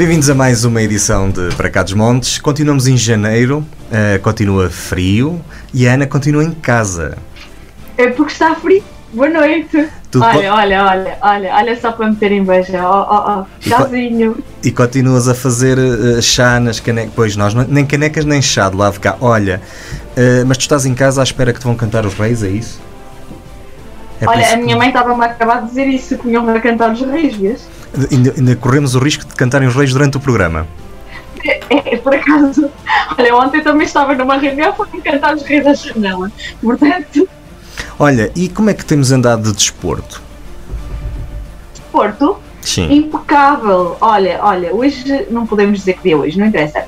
Bem-vindos a mais uma edição de Para Cá dos Montes. Continuamos em janeiro, uh, continua frio e a Ana continua em casa. É porque está frio. Boa noite. Tudo olha, olha, olha, olha, olha só para me ter inveja. Ó, ó, ó, chazinho. E, e, continuas a fazer uh, chá nas canecas. Pois nós, nem canecas nem chá do lado de cá. Olha, uh, mas tu estás em casa à espera que te vão cantar os reis, é isso? É olha, a minha mãe estava-me a acabar de dizer isso, que iam a cantar os reis, vês? Ainda, ainda, corremos o risco de cantarem os reis durante o programa. É, é, por acaso. Olha, ontem também estava numa reunião para cantar os reis da janela. Portanto. Olha, e como é que temos andado de desporto? Desporto? Sim. Impecável. Olha, olha, hoje não podemos dizer que dia hoje, não interessa.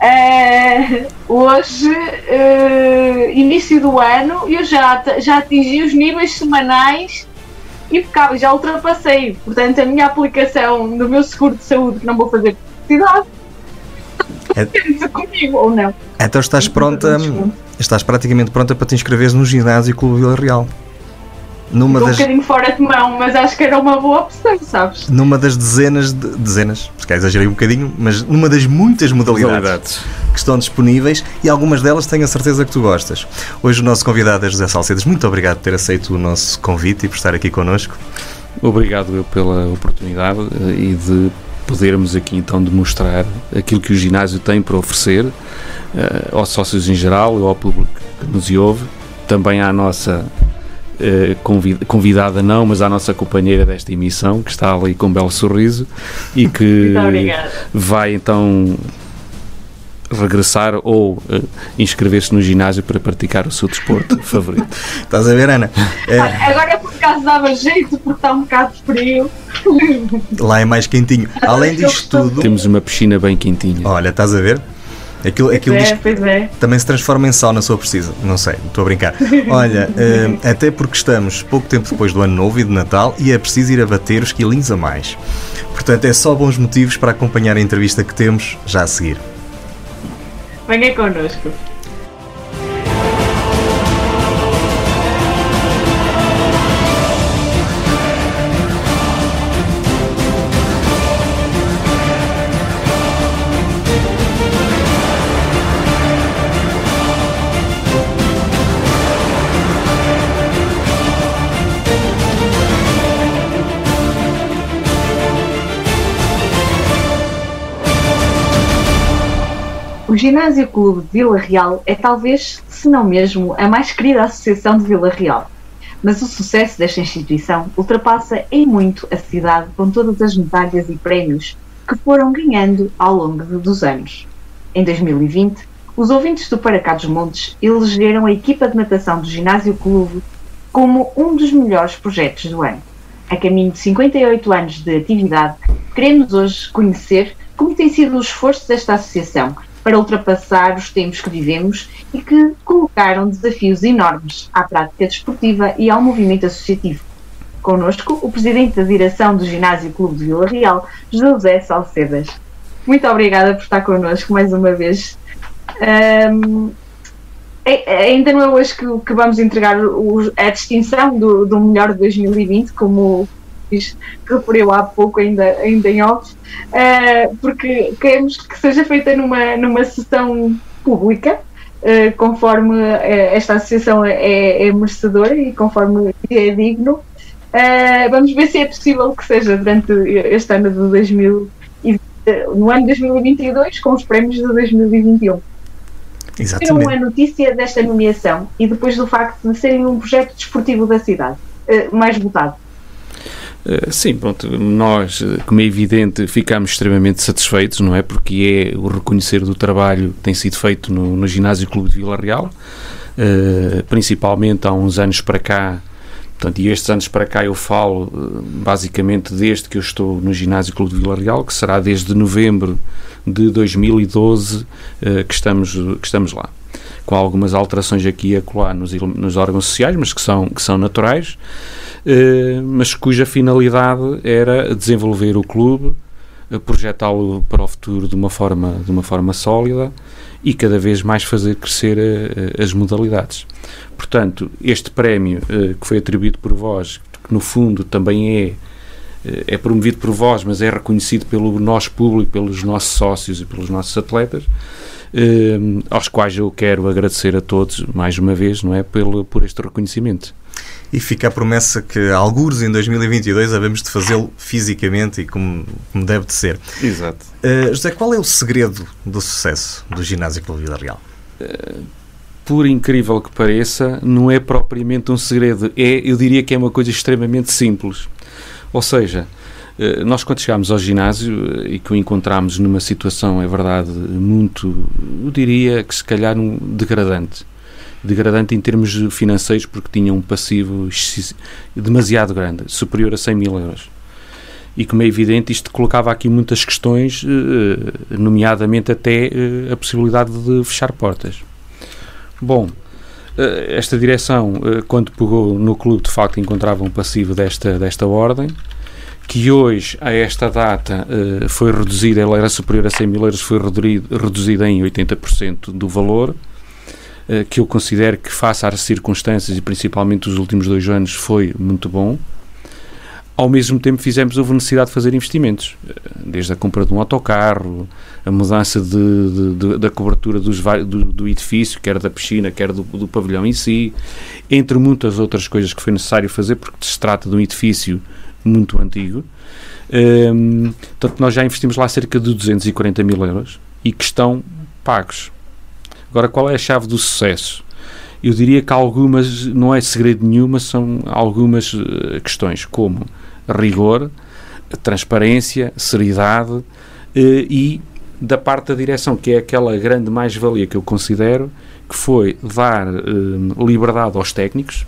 Uh, hoje, uh, início do ano, eu já, já atingi os níveis semanais impecável, já ultrapassei. Portanto, a minha aplicação do meu seguro de saúde, que não vou fazer publicidade, é... comigo ou não. Então estás pronta, estás praticamente pronta para te inscreveres no ginásio Clube Vila Real. Numa das... um bocadinho fora de mão, mas acho que era uma boa opção, sabes? Numa das dezenas de. dezenas, se calhar exagerei um bocadinho, mas numa das muitas modalidades, modalidades, que estão disponíveis e algumas delas tenho a certeza que tu gostas. Hoje o nosso convidado é José Salcedas. Muito obrigado por ter aceito o nosso convite e por estar aqui connosco. Obrigado eu pela oportunidade eh, e de podermos aqui então demonstrar aquilo que o ginásio tem para oferecer uh, aos sócios em geral, ao público que nos ouve, também à nossa convidada não, mas à nossa companheira desta emissão, que está ali com um belo sorriso e que vai então regressar ou uh, inscrever-se no ginásio para praticar o seu desporto favorito. Estás a ver, Ana? É... Agora é por acaso dava jeito porque está um bocado frio. Lá é mais quentinho. Além disto tudo. Temos uma piscina bem quentinha. Olha, estás a ver? Aquilo, aquilo é, pois é. também se transforma em sauna se for preciso. Não sei, estou a brincar. Olha, uh, até porque estamos pouco tempo depois do Ano Novo e de Natal e é preciso ir a bater os quilinhos a mais. Portanto, é só bons motivos para acompanhar a entrevista que temos já a seguir. Venga connosco. Ginásio Clube de Vila Real é talvez, se não mesmo, a mais querida associação de Vila Real. Mas o sucesso desta instituição ultrapassa em muito a cidade com todas as medalhas e prémios que foram ganhando ao longo dos anos. Em 2020, os ouvintes do Paracá dos Montes elegeram a equipa de natação do Ginásio Clube como um dos melhores projetos do ano. A caminho de 58 anos de atividade, queremos hoje conhecer como tem sido o esforço desta associação para ultrapassar os tempos que vivemos e que colocaram desafios enormes à prática desportiva e ao movimento associativo. Conosco, o presidente da direção do Ginásio Clube de Vila Real, José Salcedas. Muito obrigada por estar connosco mais uma vez. Um, é, ainda não é hoje que, que vamos entregar o, a distinção do, do melhor de 2020, como que referiu há pouco, ainda, ainda em off, uh, porque queremos que seja feita numa, numa sessão pública, uh, conforme uh, esta associação é, é, merecedora e conforme é digno. vamos ver se é possível que seja durante este ano de 2020, no ano de 2022, com os prémios de 2021. Exatamente. Uma notícia desta nomeação e depois do facto de serem um projeto desportivo da cidade mais votado. Eh, sim, pronto, nós, eh, como é evidente, ficamos extremamente satisfeitos, não é? Porque é o reconhecer do trabalho que tem sido feito no, no Ginásio Clube de Vila Real, uh, principalmente há uns anos para cá, portanto, e estes anos para cá eu falo basicamente desde que eu estou no Ginásio Clube de Vila Real, que será desde novembro de 2012 uh, que, estamos, que estamos lá com algumas alterações aqui e acolá nos, nos órgãos sociais, mas que são, que são naturais. Eh, mas cuja finalidade era desenvolver o clube, eh, projetá-lo para o futuro de uma forma, de uma forma sólida e cada vez mais fazer crescer eh, as modalidades. Portanto, este prémio que foi atribuído por vós, que no fundo também é é promovido por vós, mas é reconhecido pelo nosso público, pelos nossos sócios e pelos nossos atletas, aos quais eu quero agradecer a todos, mais uma vez, não é, pelo, por este reconhecimento. E fica a promessa que, alguns em 2022, havemos de fazê-lo fisicamente e como, como, deve de ser. Exato. Uh, José, qual é o segredo do sucesso do Ginásio Clube Vida Real? Uh, por incrível que pareça, não é propriamente um segredo. É, eu diria que é uma coisa extremamente simples. Ou seja, nós quando chegámos ao ginásio e que o encontramos numa situação, é verdade, muito, eu diria que se calhar um degradante degradante em termos financeiros porque tinha um passivo demasiado grande, superior a 100 mil euros. E como é evidente, isto colocava aqui muitas questões, eh, nomeadamente até eh, a possibilidade de fechar portas. Bom, eh, esta direção, quando pegou no clube, de facto encontrava um passivo desta, desta ordem, que hoje, a esta data, foi reduzida, ela era superior a 100 mil euros, foi reduzida em 80% do valor, eh, que eu considero que, face às circunstâncias e principalmente os últimos dois anos, foi muito bom. Ao mesmo tempo, fizemos, houve necessidade de fazer investimentos, eh, desde a compra de um autocarro, a mudança de, de, de, da cobertura dos, do, do, edifício, quer da piscina, quer do, do, pavilhão em si, entre muitas outras coisas que foi necessário fazer, porque se trata de um edifício muito antigo. Um, ehm, portanto, nós já investimos lá cerca de 240 mil euros e que estão pagos. Agora, qual é a chave do sucesso? Eu diria que algumas, não é segredo nenhum, mas são algumas uh, questões, como rigor, transparência, seriedade uh, e da parte da direção, que é aquela grande mais-valia que eu considero, que foi dar uh, liberdade aos técnicos.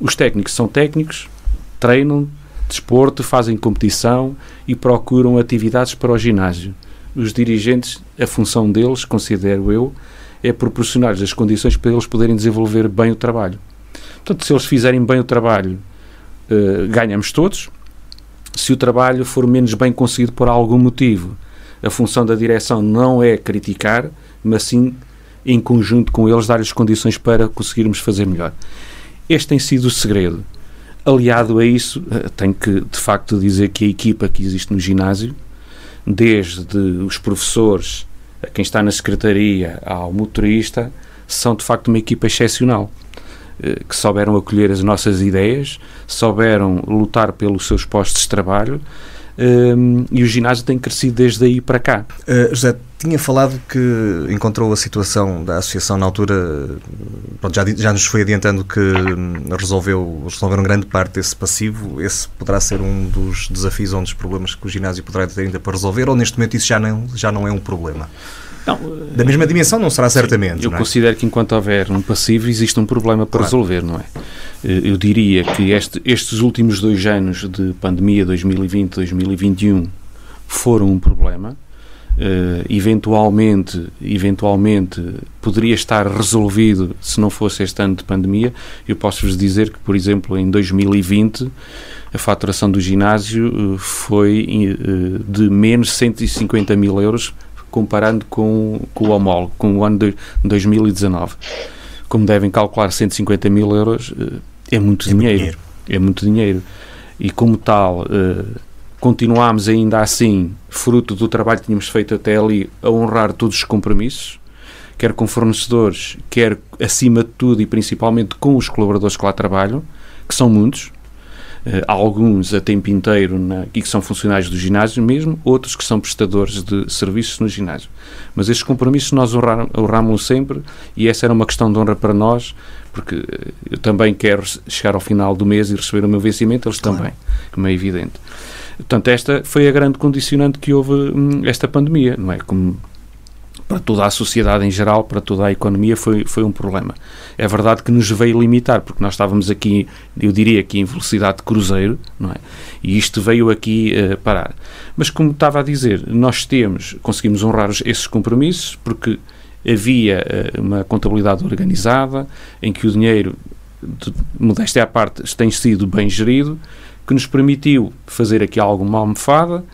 Os técnicos são técnicos, treinam desporto, fazem competição e procuram atividades para o ginásio. Os dirigentes, a função deles, considero eu, é proporcionar-lhes as condições para eles poderem desenvolver bem o trabalho. Portanto, se eles fizerem bem o trabalho, uh, ganhamos todos. Se o trabalho for menos bem conseguido por algum motivo, a função da direção não é criticar, mas sim, em conjunto com eles, dar-lhes condições para conseguirmos fazer melhor. Este tem sido o segredo. Aliado a isso, eh, tenho que, de facto, dizer que a equipa que existe no ginásio, desde os professores a quem está na secretaria, ao motorista, são de facto uma equipa excepcional eh, que souberam acolher as nossas ideias, souberam lutar pelos seus postos de trabalho um, e o ginásio tem crescido desde aí para cá. Uh, José, tinha falado que encontrou a situação da associação na altura, pronto, já, já nos foi adiantando que hum, resolveu, resolveram grande parte desse passivo. Esse poderá ser um dos desafios ou um dos problemas que o ginásio poderá ter ainda para resolver, ou neste momento isso já não, já não é um problema? Não, da mesma dimensão não será certamente. Sim, eu é? considero que enquanto houver um passivo existe um problema para claro. resolver, não é? Eh, eu diria que este, estes últimos dois anos de pandemia, 2020-2021, foram um problema Uh, eventualmente, eventualmente poderia estar resolvido se não fosse este ano de pandemia. Eu posso-vos dizer que, por exemplo, em 2020 a faturação do ginásio uh, foi uh, de menos 150 mil euros comparando com, com o homólogo, com o ano de 2019. Como devem calcular, 150 mil euros é muito é dinheiro, dinheiro, É muito dinheiro. E como tal continuámos ainda assim, fruto do trabalho que tínhamos feito até ali, a honrar todos os compromissos, quer com fornecedores, quer acima de tudo e principalmente com os colaboradores que lá trabalham, que são muitos, alguns a tempo inteiro na, e que são funcionários do ginásio mesmo, outros que são prestadores de serviços no ginásio. Mas estes compromissos nós honramos sempre e essa era uma questão de honra para nós, porque eh, eu também quero chegar ao final do mês e receber o meu vencimento, eles claro. também, como é evidente. Portanto, esta foi a grande condicionante que houve hum, esta pandemia, não é? Como para toda a sociedade em geral, para toda a economia, foi, foi um problema. É verdade que nos veio limitar, porque nós estávamos aqui, eu diria aqui em velocidade de cruzeiro, não é? E isto veio aqui uh, parar. Mas como estava a dizer, nós temos, conseguimos honrar esses compromissos, porque havia uh, uma contabilidade organizada, em que o dinheiro, de, modéstia à parte, tem sido bem gerido, que nos permitiu fazer aqui alguma almofada,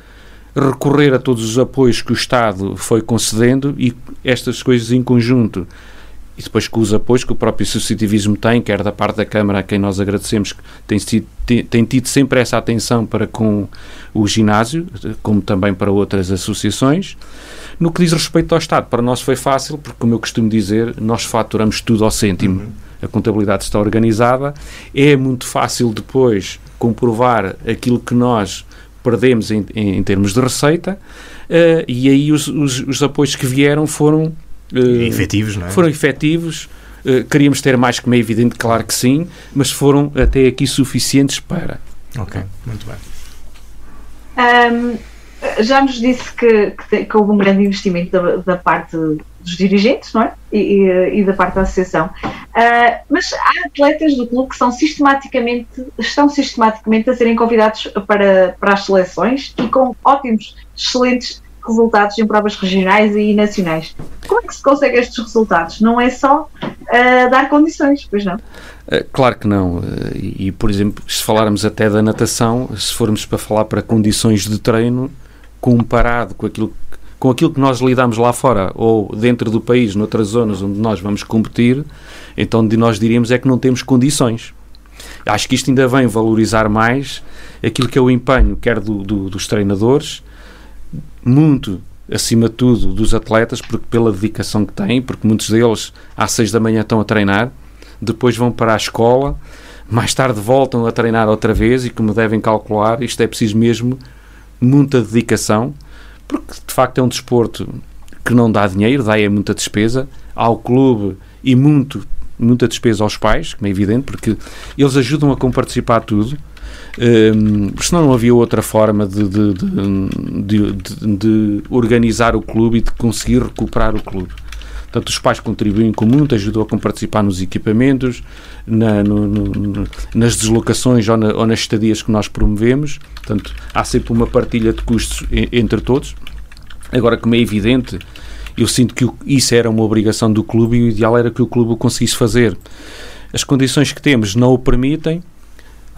recorrer a todos os apoios que o Estado foi concedendo e estas coisas em conjunto e depois com os apoios que o próprio associativismo tem, quer da parte da Câmara, a quem nós agradecemos, que tem, sido, tem, tem tido sempre essa atenção para com o ginásio, como também para outras associações. No que diz respeito ao Estado, para nós foi fácil, porque, como eu costumo dizer, nós faturamos tudo ao cêntimo. Uhum. A contabilidade está organizada, é muito fácil depois comprovar aquilo que nós perdemos em, em, em termos de receita, uh, e aí os, os, os apoios que vieram foram Uh, efetivos, não é? Foram efetivos. Uh, queríamos ter mais, como é evidente, claro que sim, mas foram até aqui suficientes para. Ok, muito bem. Um, já nos disse que, que, que, houve um grande investimento da, da, parte dos dirigentes, não é? E, e, e da parte da associação. Uh, mas há atletas do clube que são sistematicamente, estão sistematicamente a serem convidados para, para as seleções e com ótimos, excelentes resultados em provas regionais e nacionais. Como é que se consegue estes resultados? Não é só uh, dar condições, pois não? Uh, claro que não. Uh, e, por exemplo, se falarmos até da natação, se formos para falar para condições de treino, comparado com aquilo, com aquilo que nós lidamos lá fora ou dentro do país, noutras zonas onde nós vamos competir, então de nós diríamos é que não temos condições. Acho que isto ainda vem valorizar mais aquilo que é o empenho, quer do, do, dos treinadores, muito acima de tudo dos atletas, porque pela dedicação que têm, porque muitos deles às seis da manhã estão a treinar, depois vão para a escola, mais tarde voltam a treinar outra vez e como devem calcular, isto é preciso mesmo muita dedicação, porque de facto é um desporto que não dá dinheiro, dá é muita despesa ao clube e muito muita despesa aos pais, como é evidente, porque eles ajudam a comparticipar tudo um, senão não havia outra forma de, de, de, de, organizar o clube e de conseguir recuperar o clube. Portanto, os pais contribuem com muito, ajudam a participar nos equipamentos, na, no, no, nas deslocações ou, na, ou, nas estadias que nós promovemos. Portanto, há sempre uma partilha de custos entre todos. Agora, como é evidente, eu sinto que isso era uma obrigação do clube e o ideal era que o clube o conseguisse fazer. As condições que temos não o permitem,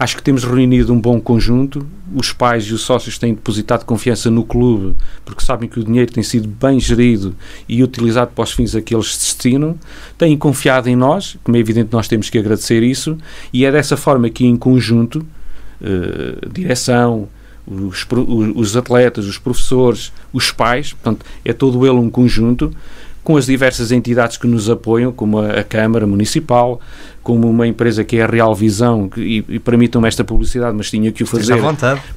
Acho que temos reunido um bom conjunto. Os pais e os sócios têm depositado confiança no clube porque sabem que o dinheiro tem sido bem gerido e utilizado para os fins a que eles se destinam. Têm confiado em nós, como é evidente, nós temos que agradecer isso, e é dessa forma que, em conjunto, eh, direção, os, os atletas, os professores, os pais, portanto, é todo ele um conjunto com as diversas entidades que nos apoiam, como a, a Câmara Municipal, como uma empresa que é a Real Visão, que, e, e permitam-me esta publicidade, mas tinha que o fazer,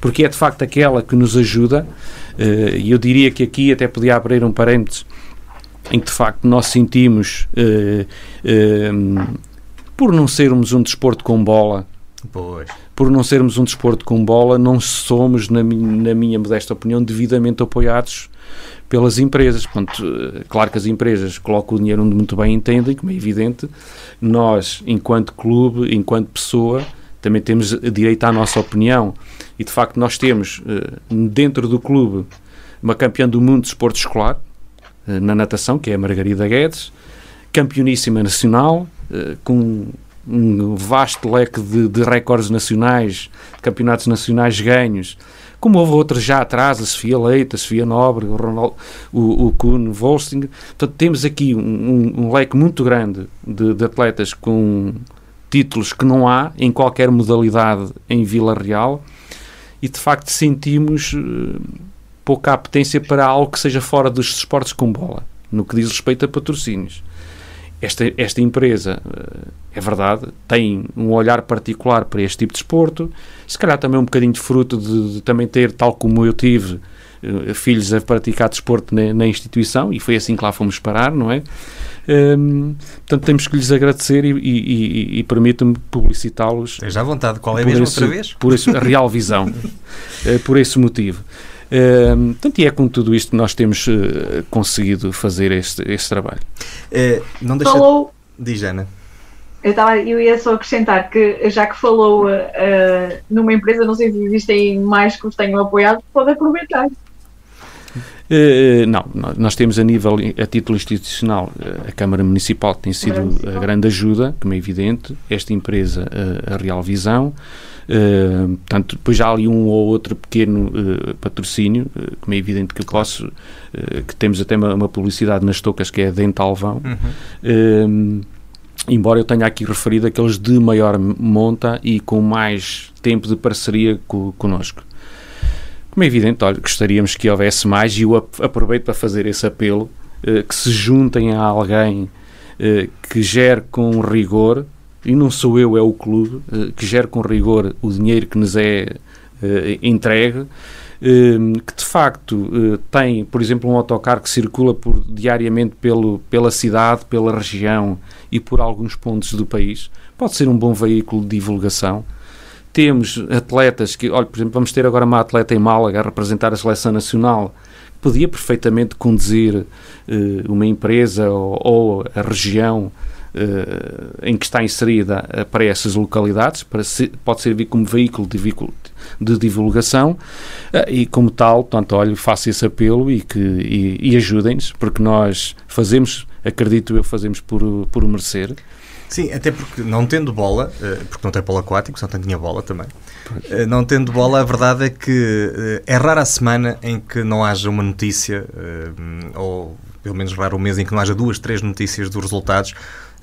porque é de facto aquela que nos ajuda, uh, e eu diria que aqui até podia abrir um parênteses, em que de facto nós sentimos, uh, uh, por não sermos um desporto com bola, Pois. Por não sermos um desporto com bola, não somos, na, na minha modesta opinião, devidamente apoiados pelas empresas. Portanto, eh, claro que as empresas colocam o dinheiro onde muito bem entendem, como é evidente. Nós, enquanto clube, enquanto pessoa, também temos direito à nossa opinião. E de facto, nós temos eh, dentro do clube uma campeã do mundo de esporte escolar eh, na natação, que é a Margarida Guedes, campeoníssima nacional, com um vasto leque de, de recordes nacionais, campeonatos nacionais ganhos como houve outros já atrás, a Sofia Leite, a Sofia Nobre, o, Ronaldo, o, o Kuhn. Portanto, temos aqui um, um, um leque muito grande de, de, atletas com títulos que não há em qualquer modalidade em Vila Real e, de facto, sentimos uh, pouca apetência para algo que seja fora dos esportes com bola, no que diz respeito a patrocínios esta, esta empresa, eh, é verdade, tem um olhar particular para este tipo de esporte, se calhar também um bocadinho de fruto de, de também ter, tal como eu tive, eh, filhos a praticar desporto na, na, instituição, e foi assim que lá fomos parar, não é? Um, portanto, temos que lhes agradecer e, e, e, e permito-me publicitá-los. Esteja à vontade, qual é mesmo esse, outra vez? Por esse, a real visão, uh, por esse motivo. Uh, portanto, e é com tudo isto que nós temos uh, conseguido fazer este, este trabalho. Uh, não deixa... Falou... Diz, Ana. Eu, tava, eu ia só acrescentar que, já que falou uh, numa empresa, não sei se existem mais que os tenham apoiado, pode aproveitar. Uh, não, nós temos a nível, a título institucional, a Câmara Municipal tem sido a grande ajuda, como é evidente, esta empresa, a Real Visão, Uh, portanto, depois há ali um ou outro pequeno uh, patrocínio, uh, como é evidente que posso, que temos até uma, uma, publicidade nas tocas que é Dentalvão. Uhum. Embora eu tenha aqui referido aqueles de maior monta e com mais tempo de parceria co connosco. Como é evidente, olha, gostaríamos que houvesse mais e eu aproveito para fazer esse apelo que se juntem a alguém que gere com rigor e não sou eu, é o clube, eh, que gera com rigor o dinheiro que nos é eh, entregue, eh, que de facto tem, por exemplo, um autocarro que circula por, diariamente pelo, pela cidade, pela região e por alguns pontos do país, pode ser um bom veículo de divulgação. Temos atletas que, olha, por exemplo, vamos ter agora uma atleta em Málaga a representar a seleção nacional, podia perfeitamente conduzir uma empresa ou, ou a região eh, em que está inserida eh, para essas localidades, para se, pode servir como veículo de, de divulgação eh, e como tal, portanto, olho, faço esse apelo e, que, e, e ajudem-nos, porque nós fazemos, acredito eu, fazemos por, por merecer. Sim, até porque não tendo bola, porque não tem polo aquático, só tinha bola também, não tendo bola, a verdade é que é rara a semana em que não haja uma notícia, ou pelo menos raro o mês em que não haja duas, três notícias dos resultados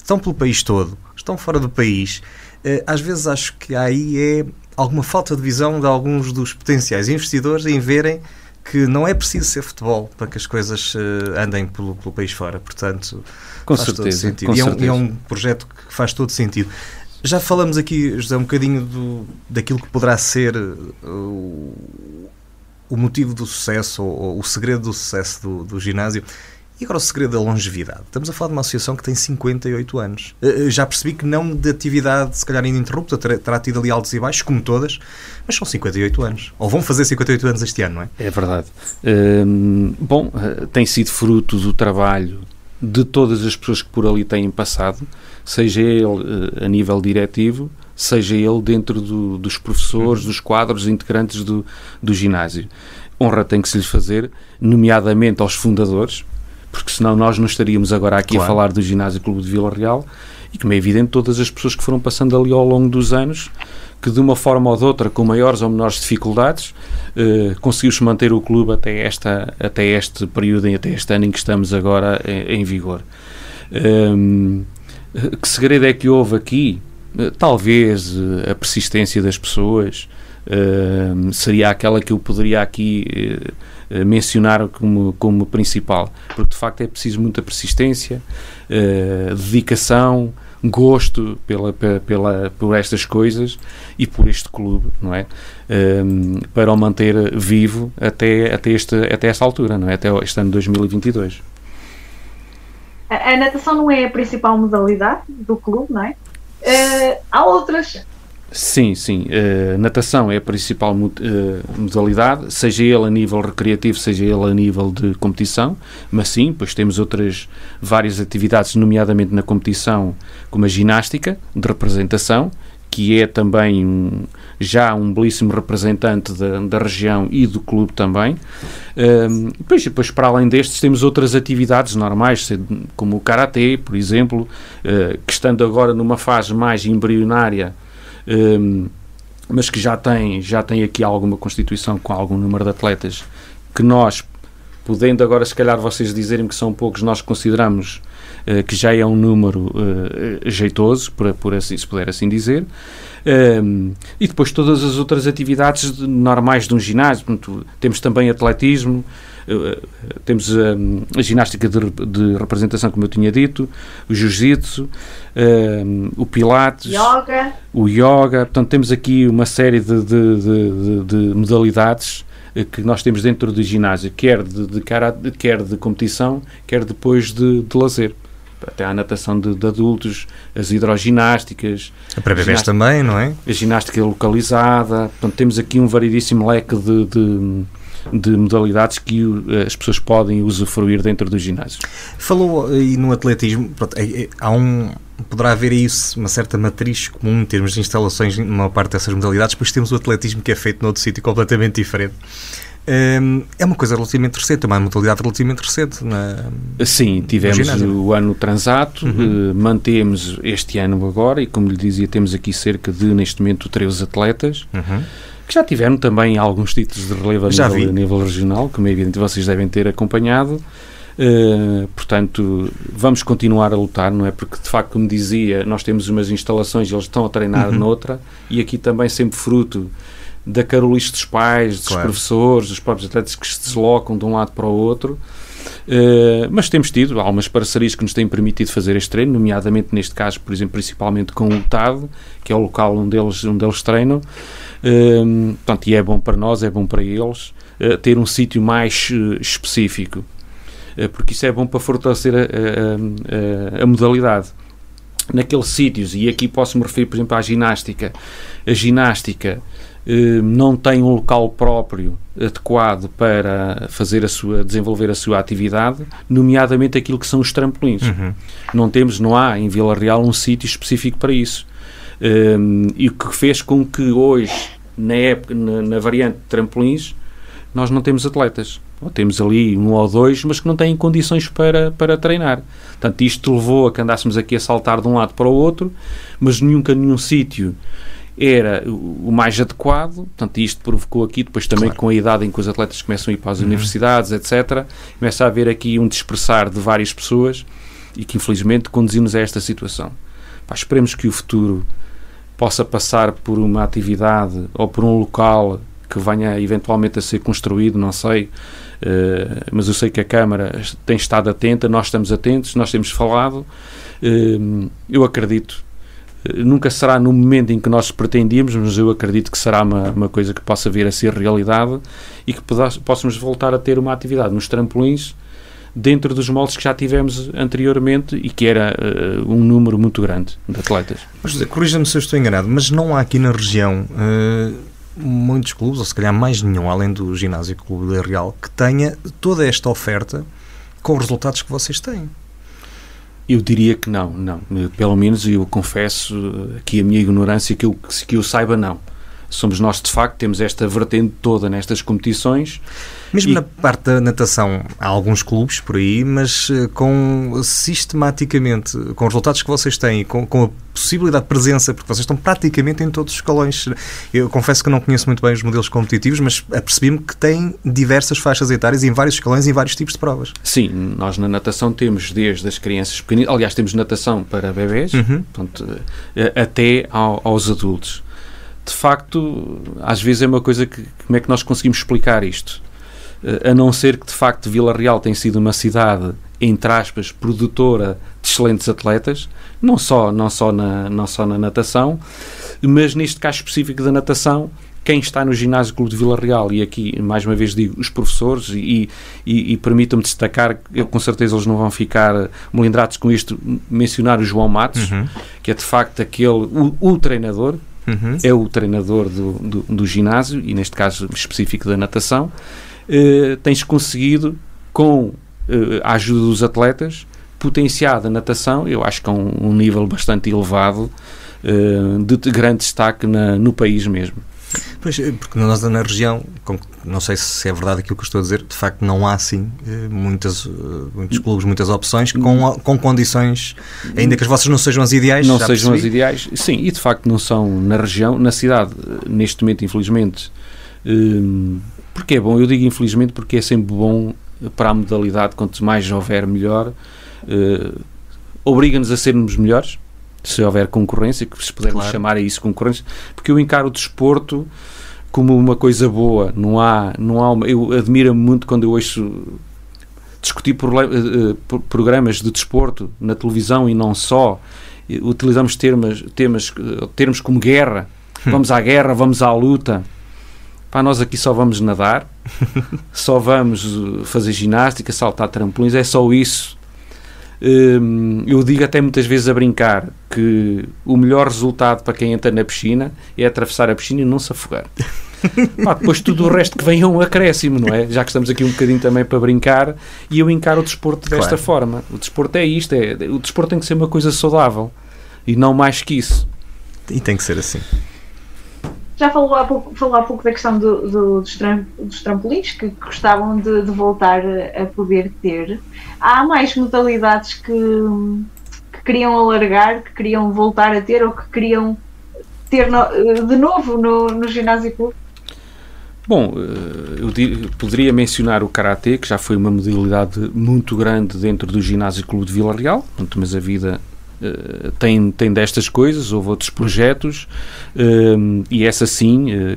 estão pelo país todo, estão fora do país. Eh, às vezes acho que aí é alguma falta de visão de alguns dos potenciais investidores em verem que não é preciso ser futebol para que as coisas eh, andem pelo, pelo país fora. Portanto, com faz certeza, todo sentido. E é, um, é, um, projeto que faz todo sentido. Já falamos aqui, José, um bocadinho do, daquilo que poderá ser uh, o motivo do sucesso ou, ou, o segredo do sucesso do, do ginásio. E agora o segredo da longevidade. Estamos a falar de uma associação que tem 58 anos. Eh, eh, já percebi que não de atividade, se calhar ininterrupta, terá tido ali altos e baixos, como todas, mas são 58 anos. Ou vão fazer 58 anos este ano, não é? É verdade. Hum, bom, eh, tem sido fruto do trabalho de todas as pessoas que por ali têm passado, seja ele a nível diretivo, seja ele dentro do, dos professores, dos quadros integrantes do, do ginásio. Honra tem que se lhes fazer, nomeadamente aos fundadores, porque senão nós não estaríamos agora aqui claro. a falar do Ginásio Clube de Vila Real e, como é evidente, todas as pessoas que foram passando ali ao longo dos anos, que de uma forma ou de outra, com maiores ou menores dificuldades, eh, conseguiu-se manter o clube até, esta, até este período, até este ano em que estamos agora em, em vigor. Um, que segredo é que houve aqui? Eh, talvez eh, a persistência das pessoas uh, seria aquela que eu poderia aqui uh, eh, mencionar como, como principal, porque de facto é preciso muita persistência, uh, dedicação, gosto pela, pela, por estas coisas e por este clube, não é? Um, eh, para o manter vivo até, até, este, até esta altura, não é? Até este ano de 2022. A, a natação não é a principal modalidade do clube, não é? Uh, há outras Sim, sim. Uh, natação é a principal uh, modalidade, seja ele a nível recreativo, seja ele a nível de competição, mas sim, pois temos outras várias atividades, nomeadamente na competição, como a ginástica, de representação, que é também um, já um belíssimo representante da, da, região e do clube também. Um, depois, depois, para além destes, temos outras atividades normais, como o Karatê, por exemplo, uh, que estando agora numa fase mais embrionária, um, mas que já tem, já tem aqui alguma constituição com algum número de atletas que nós, podendo agora se calhar vocês dizerem que são poucos, nós consideramos uh, que já é um número uh, jeitoso, por, por assim, se puder assim dizer. Um, e depois todas as outras atividades de, normais de um ginásio. Portanto, temos também atletismo, temos um, a ginástica de, de, representação, como eu tinha dito, o jiu-jitsu, um, o pilates, yoga. o yoga. Portanto, temos aqui uma série de, de, de modalidades eh, que nós temos dentro do ginásio, quer de, de, cara, quer de competição, quer depois de, de lazer até a natação de, de adultos, as hidroginásticas. Para bebês também, não é? A ginástica localizada. Portanto, temos aqui um variedíssimo leque de, de de modalidades que as pessoas podem usufruir dentro do ginásio. Falou aí no atletismo, pronto, é, há um, poderá haver aí uma certa matriz comum em termos de instalações numa parte dessas modalidades, depois temos o atletismo que é feito noutro sítio completamente diferente. Hum, é uma coisa relativamente recente, é uma modalidade relativamente recente. Na, Sim, tivemos o ano transato, uhum. Eh, mantemos este ano agora, e como lhe dizia, temos aqui cerca de, neste momento, 13 atletas. Uhum que já tiveram também alguns títulos de relevo a, nível, a nível, regional, como é evidente vocês devem ter acompanhado. Uh, portanto, vamos continuar a lutar, não é? Porque, de facto, como dizia, nós temos umas instalações e eles estão a treinar uhum. noutra, e aqui também sempre fruto da carolice dos pais, dos claro. professores, dos próprios atletas que se deslocam de um lado para o outro. Uh, mas temos tido algumas parcerias que nos têm permitido fazer este treino, nomeadamente neste caso, por exemplo, principalmente com o TAD, que é o local onde eles, onde eles treinam. Uh, portanto, e é bom para nós, é bom para eles, uh, ter um sítio mais específico, porque isso é bom para fortalecer a, a, a, modalidade naqueles sítios, e aqui posso-me referir, por exemplo, à ginástica. A ginástica eh, não tem um local próprio adequado para fazer a sua, desenvolver a sua atividade, nomeadamente aquilo que são os trampolins. Uhum. Não temos, não há em Vila Real um sítio específico para isso. Um, e o que fez com que hoje, na, época, na, na variante de trampolins, nós não temos atletas. Ou temos ali um ou dois, mas que não têm condições para, para treinar. Portanto, isto levou a que andássemos aqui a saltar de um lado para o outro, mas nunca nenhum sítio era o mais adequado, portanto isto provocou aqui, depois também claro. com a idade em que os atletas começam a ir para as uhum. universidades, etc., começa a haver aqui um dispersar de várias pessoas e que infelizmente conduzimos a esta situação. Pá, esperemos que o futuro possa passar por uma atividade ou por um local que venha eventualmente a ser construído, não sei, uh, mas eu sei que a Câmara tem estado atenta, nós estamos atentos, nós temos falado, uh, eu acredito nunca será no momento em que nós pretendíamos, mas eu acredito que será uma, uma coisa que possa vir a ser realidade e que possamos voltar a ter uma atividade nos trampolins dentro dos moldes que já tivemos anteriormente e que era uh, um número muito grande de atletas. Mas corrija-me se eu estou enganado, mas não há aqui na região uh, muitos clubes, ou se calhar mais nenhum, além do Ginásio Clube da Real, que tenha toda esta oferta com os resultados que vocês têm. Eu diria que não, não. Pelo menos eu confesso aqui a minha ignorância que eu, que eu saiba, não. Somos nós, de facto, temos esta vertente toda nestas competições. Mesmo e... na parte da natação, há alguns clubes por aí, mas eh, com sistematicamente, com os resultados que vocês têm, com, com a possibilidade de presença, porque vocês estão praticamente em todos os escalões. Eu confesso que não conheço muito bem os modelos competitivos, mas apercebi-me que têm diversas faixas etárias em vários escalões e em vários tipos de provas. Sim, nós na natação temos desde as crianças pequeninas, aliás, temos natação para bebés, uhum. portanto, eh, até ao, aos adultos de facto, às vezes é uma coisa que como é que nós conseguimos explicar isto? Eh, a não ser que de facto Vila Real tem sido uma cidade, entre aspas, produtora de excelentes atletas, não só, não só, na, não só na natação, mas neste caso específico da natação, quem está no Ginásio Clube de Vila Real, e aqui mais uma vez digo os professores, e, e, e permitam-me destacar, eu, com certeza eles não vão ficar melindrados com isto, mencionar o João Matos, uhum. que é de facto aquele, o, o treinador, uhum. é o treinador do, do, do, ginásio e, neste caso específico da natação, uh, tens conseguido, com uh, a ajuda dos atletas, potenciar a natação, eu acho que a um, um nível bastante elevado, uh, de, de grande destaque na, no país mesmo. Pois, eh, porque nós na região, não sei se é verdade aquilo que eu estou a dizer, de facto não há assim muitas, eh, muitos clubes, muitas opções com, com condições, ainda que as vossas não sejam as ideais. Não sejam percebi. as ideais, sim, e de facto não são na região, na cidade, neste momento, infelizmente, porque é bom, eu digo infelizmente porque é sempre bom para a modalidade, quanto mais houver, melhor. Obriga-nos a sermos melhores, se houver concorrência, que se pudermos claro. chamar a isso concorrência, porque eu encaro o desporto como uma coisa boa. Não há, não há uma, eu admiro muito quando eu ouço discutir uh, programas de desporto na televisão e não só. Utilizamos termos, temas, termos como guerra. Hum. Vamos à guerra, vamos à luta. Para nós aqui só vamos nadar, só vamos fazer ginástica, saltar trampolins, é só isso eu digo até muitas vezes a brincar que o melhor resultado para quem entra na piscina é atravessar a piscina e não se afogar. Depois tudo o resto que vem é um acréscimo, não é? Já que estamos aqui um bocadinho também para brincar e eu encaro o desporto desta claro. forma. O desporto é isto, é, o desporto tem que ser uma coisa saudável e não mais que isso. E tem que ser assim. Já falou há pouco, falou há pouco da questão do, do, dos, tram, dos, trampolins que gostavam de, de, voltar a poder ter. Há mais modalidades que, que queriam alargar, que queriam voltar a ter ou que queriam ter no, de novo no, no ginásio clube? Bom, eh, eu poderia mencionar o Karatê, que já foi uma modalidade muito grande dentro do Ginásio Clube de Vila Real, mas a vida uh, tem, tem destas coisas, houve outros projetos, uh, e essa sim, uh,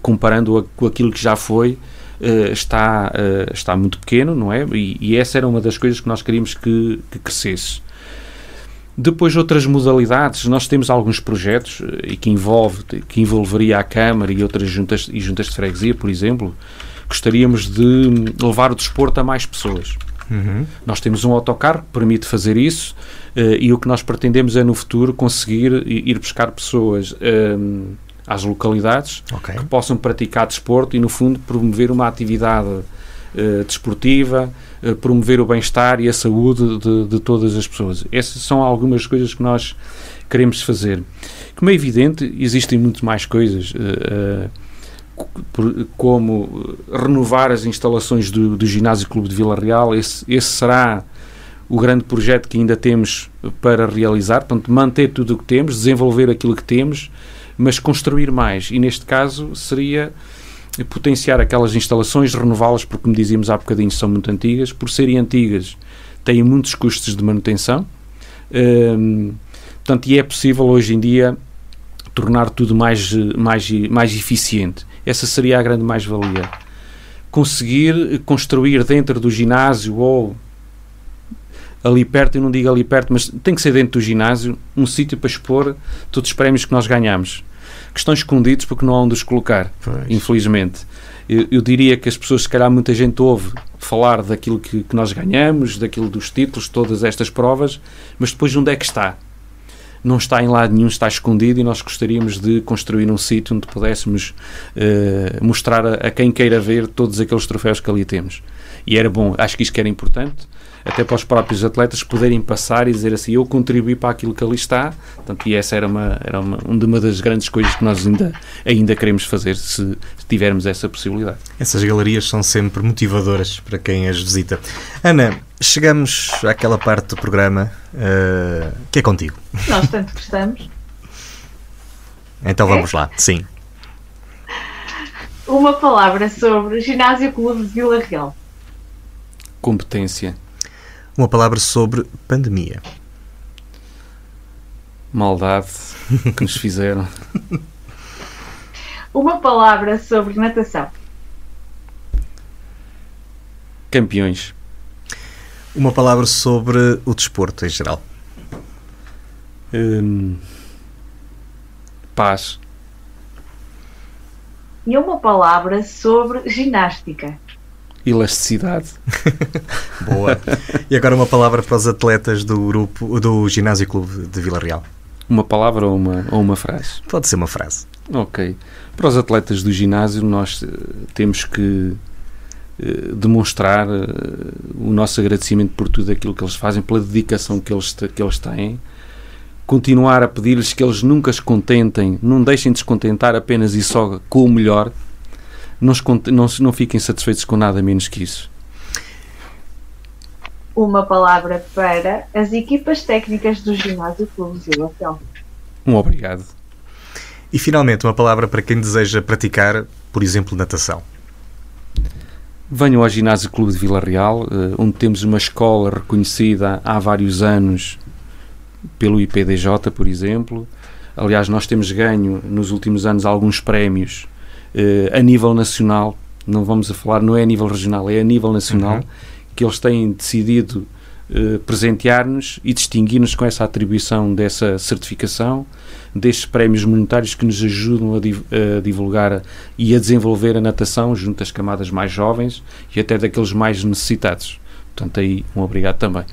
comparando com aquilo que já foi, está, está muito pequeno, não é? E, e, essa era uma das coisas que nós queríamos que, que crescesse. Depois outras modalidades, nós temos alguns projetos eh, e que envolve que envolveria a Câmara e outras juntas e juntas de freguesia, por exemplo, gostaríamos de levar o desporto a mais pessoas. Uhum. Nós temos um autocarro que permite fazer isso uh, e o que nós pretendemos é no futuro conseguir ir buscar pessoas um, às localidades okay. que possam praticar desporto e no fundo promover uma atividade uh, desportiva, uh, promover o bem-estar e a saúde de, de, todas as pessoas. Essas são algumas coisas que nós queremos fazer. Como é evidente, existem muito mais coisas, uh, como renovar as instalações do, do Ginásio Clube de Vila Real. Esse, esse será o grande projeto que ainda temos para realizar, portanto, manter tudo o que temos, desenvolver aquilo que temos, mas construir mais. E neste caso seria potenciar aquelas instalações, renová-las, porque, como dizíamos há bocadinho, são muito antigas. Por serem antigas, têm muitos custos de manutenção. Um, portanto, e é possível hoje em dia tornar tudo mais, mais, mais eficiente. Essa seria a grande mais-valia. Conseguir construir dentro do ginásio ou ali perto, eu não digo ali perto, mas tem que ser dentro do ginásio, um sítio para expor todos os prémios que nós ganhamos que estão escondidos porque não há onde os colocar, pois. infelizmente. Eu, eu, diria que as pessoas, se calhar muita gente ouve falar daquilo que, que nós ganhamos, daquilo dos títulos, todas estas provas, mas depois onde é que está? Não está em lado nenhum, está escondido e nós gostaríamos de construir um sítio onde pudéssemos uh, mostrar a, a, quem queira ver todos aqueles troféus que ali temos. E era bom, acho que isto era importante até para os próprios atletas poderem passar e dizer assim, eu contribuí para aquilo que ali está, portanto, e essa era uma, era uma, uma das grandes coisas que nós ainda, ainda queremos fazer, se tivermos essa possibilidade. Essas galerias são sempre motivadoras para quem as visita. Ana, chegamos àquela parte do programa uh, que é contigo. Nós tanto gostamos. Então vamos é? lá, sim. Uma palavra sobre Ginásio Clube de Vila Real. Competência. Uma palavra sobre pandemia. Maldade que nos fizeram. Uma palavra sobre natação. Campeões. Uma palavra sobre o desporto em geral. Hum, paz. E uma palavra sobre ginástica. Elasticidade. Boa. E agora uma palavra para os atletas do grupo do Ginásio Clube de Vila Real. Uma palavra ou uma, ou uma frase? Pode ser uma frase. Ok. Para os atletas do ginásio, nós uh, temos que uh, demonstrar uh, o nosso agradecimento por tudo aquilo que eles fazem, pela dedicação que eles, que eles têm. Continuar a pedir-lhes que eles nunca se contentem, não deixem de se contentar apenas e só com o melhor, não, não, não fiquem satisfeitos com nada menos que isso. Uma palavra para as equipas técnicas do Ginásio Clube Vila Real. Um obrigado. E finalmente, uma palavra para quem deseja praticar, por exemplo, natação. Venham ao Ginásio Clube de Vila Real, eh, onde temos uma escola reconhecida há vários anos pelo IPDJ, por exemplo. Aliás, nós temos ganho nos últimos anos alguns prémios a nível nacional, não vamos a falar, não é a nível regional, é a nível nacional, uhum. que eles têm decidido uh, presentear-nos e distinguir-nos com essa atribuição dessa certificação, destes prémios monetários que nos ajudam a, div a divulgar e a desenvolver a natação junto às camadas mais jovens e até daqueles mais necessitados. Portanto, aí um obrigado também.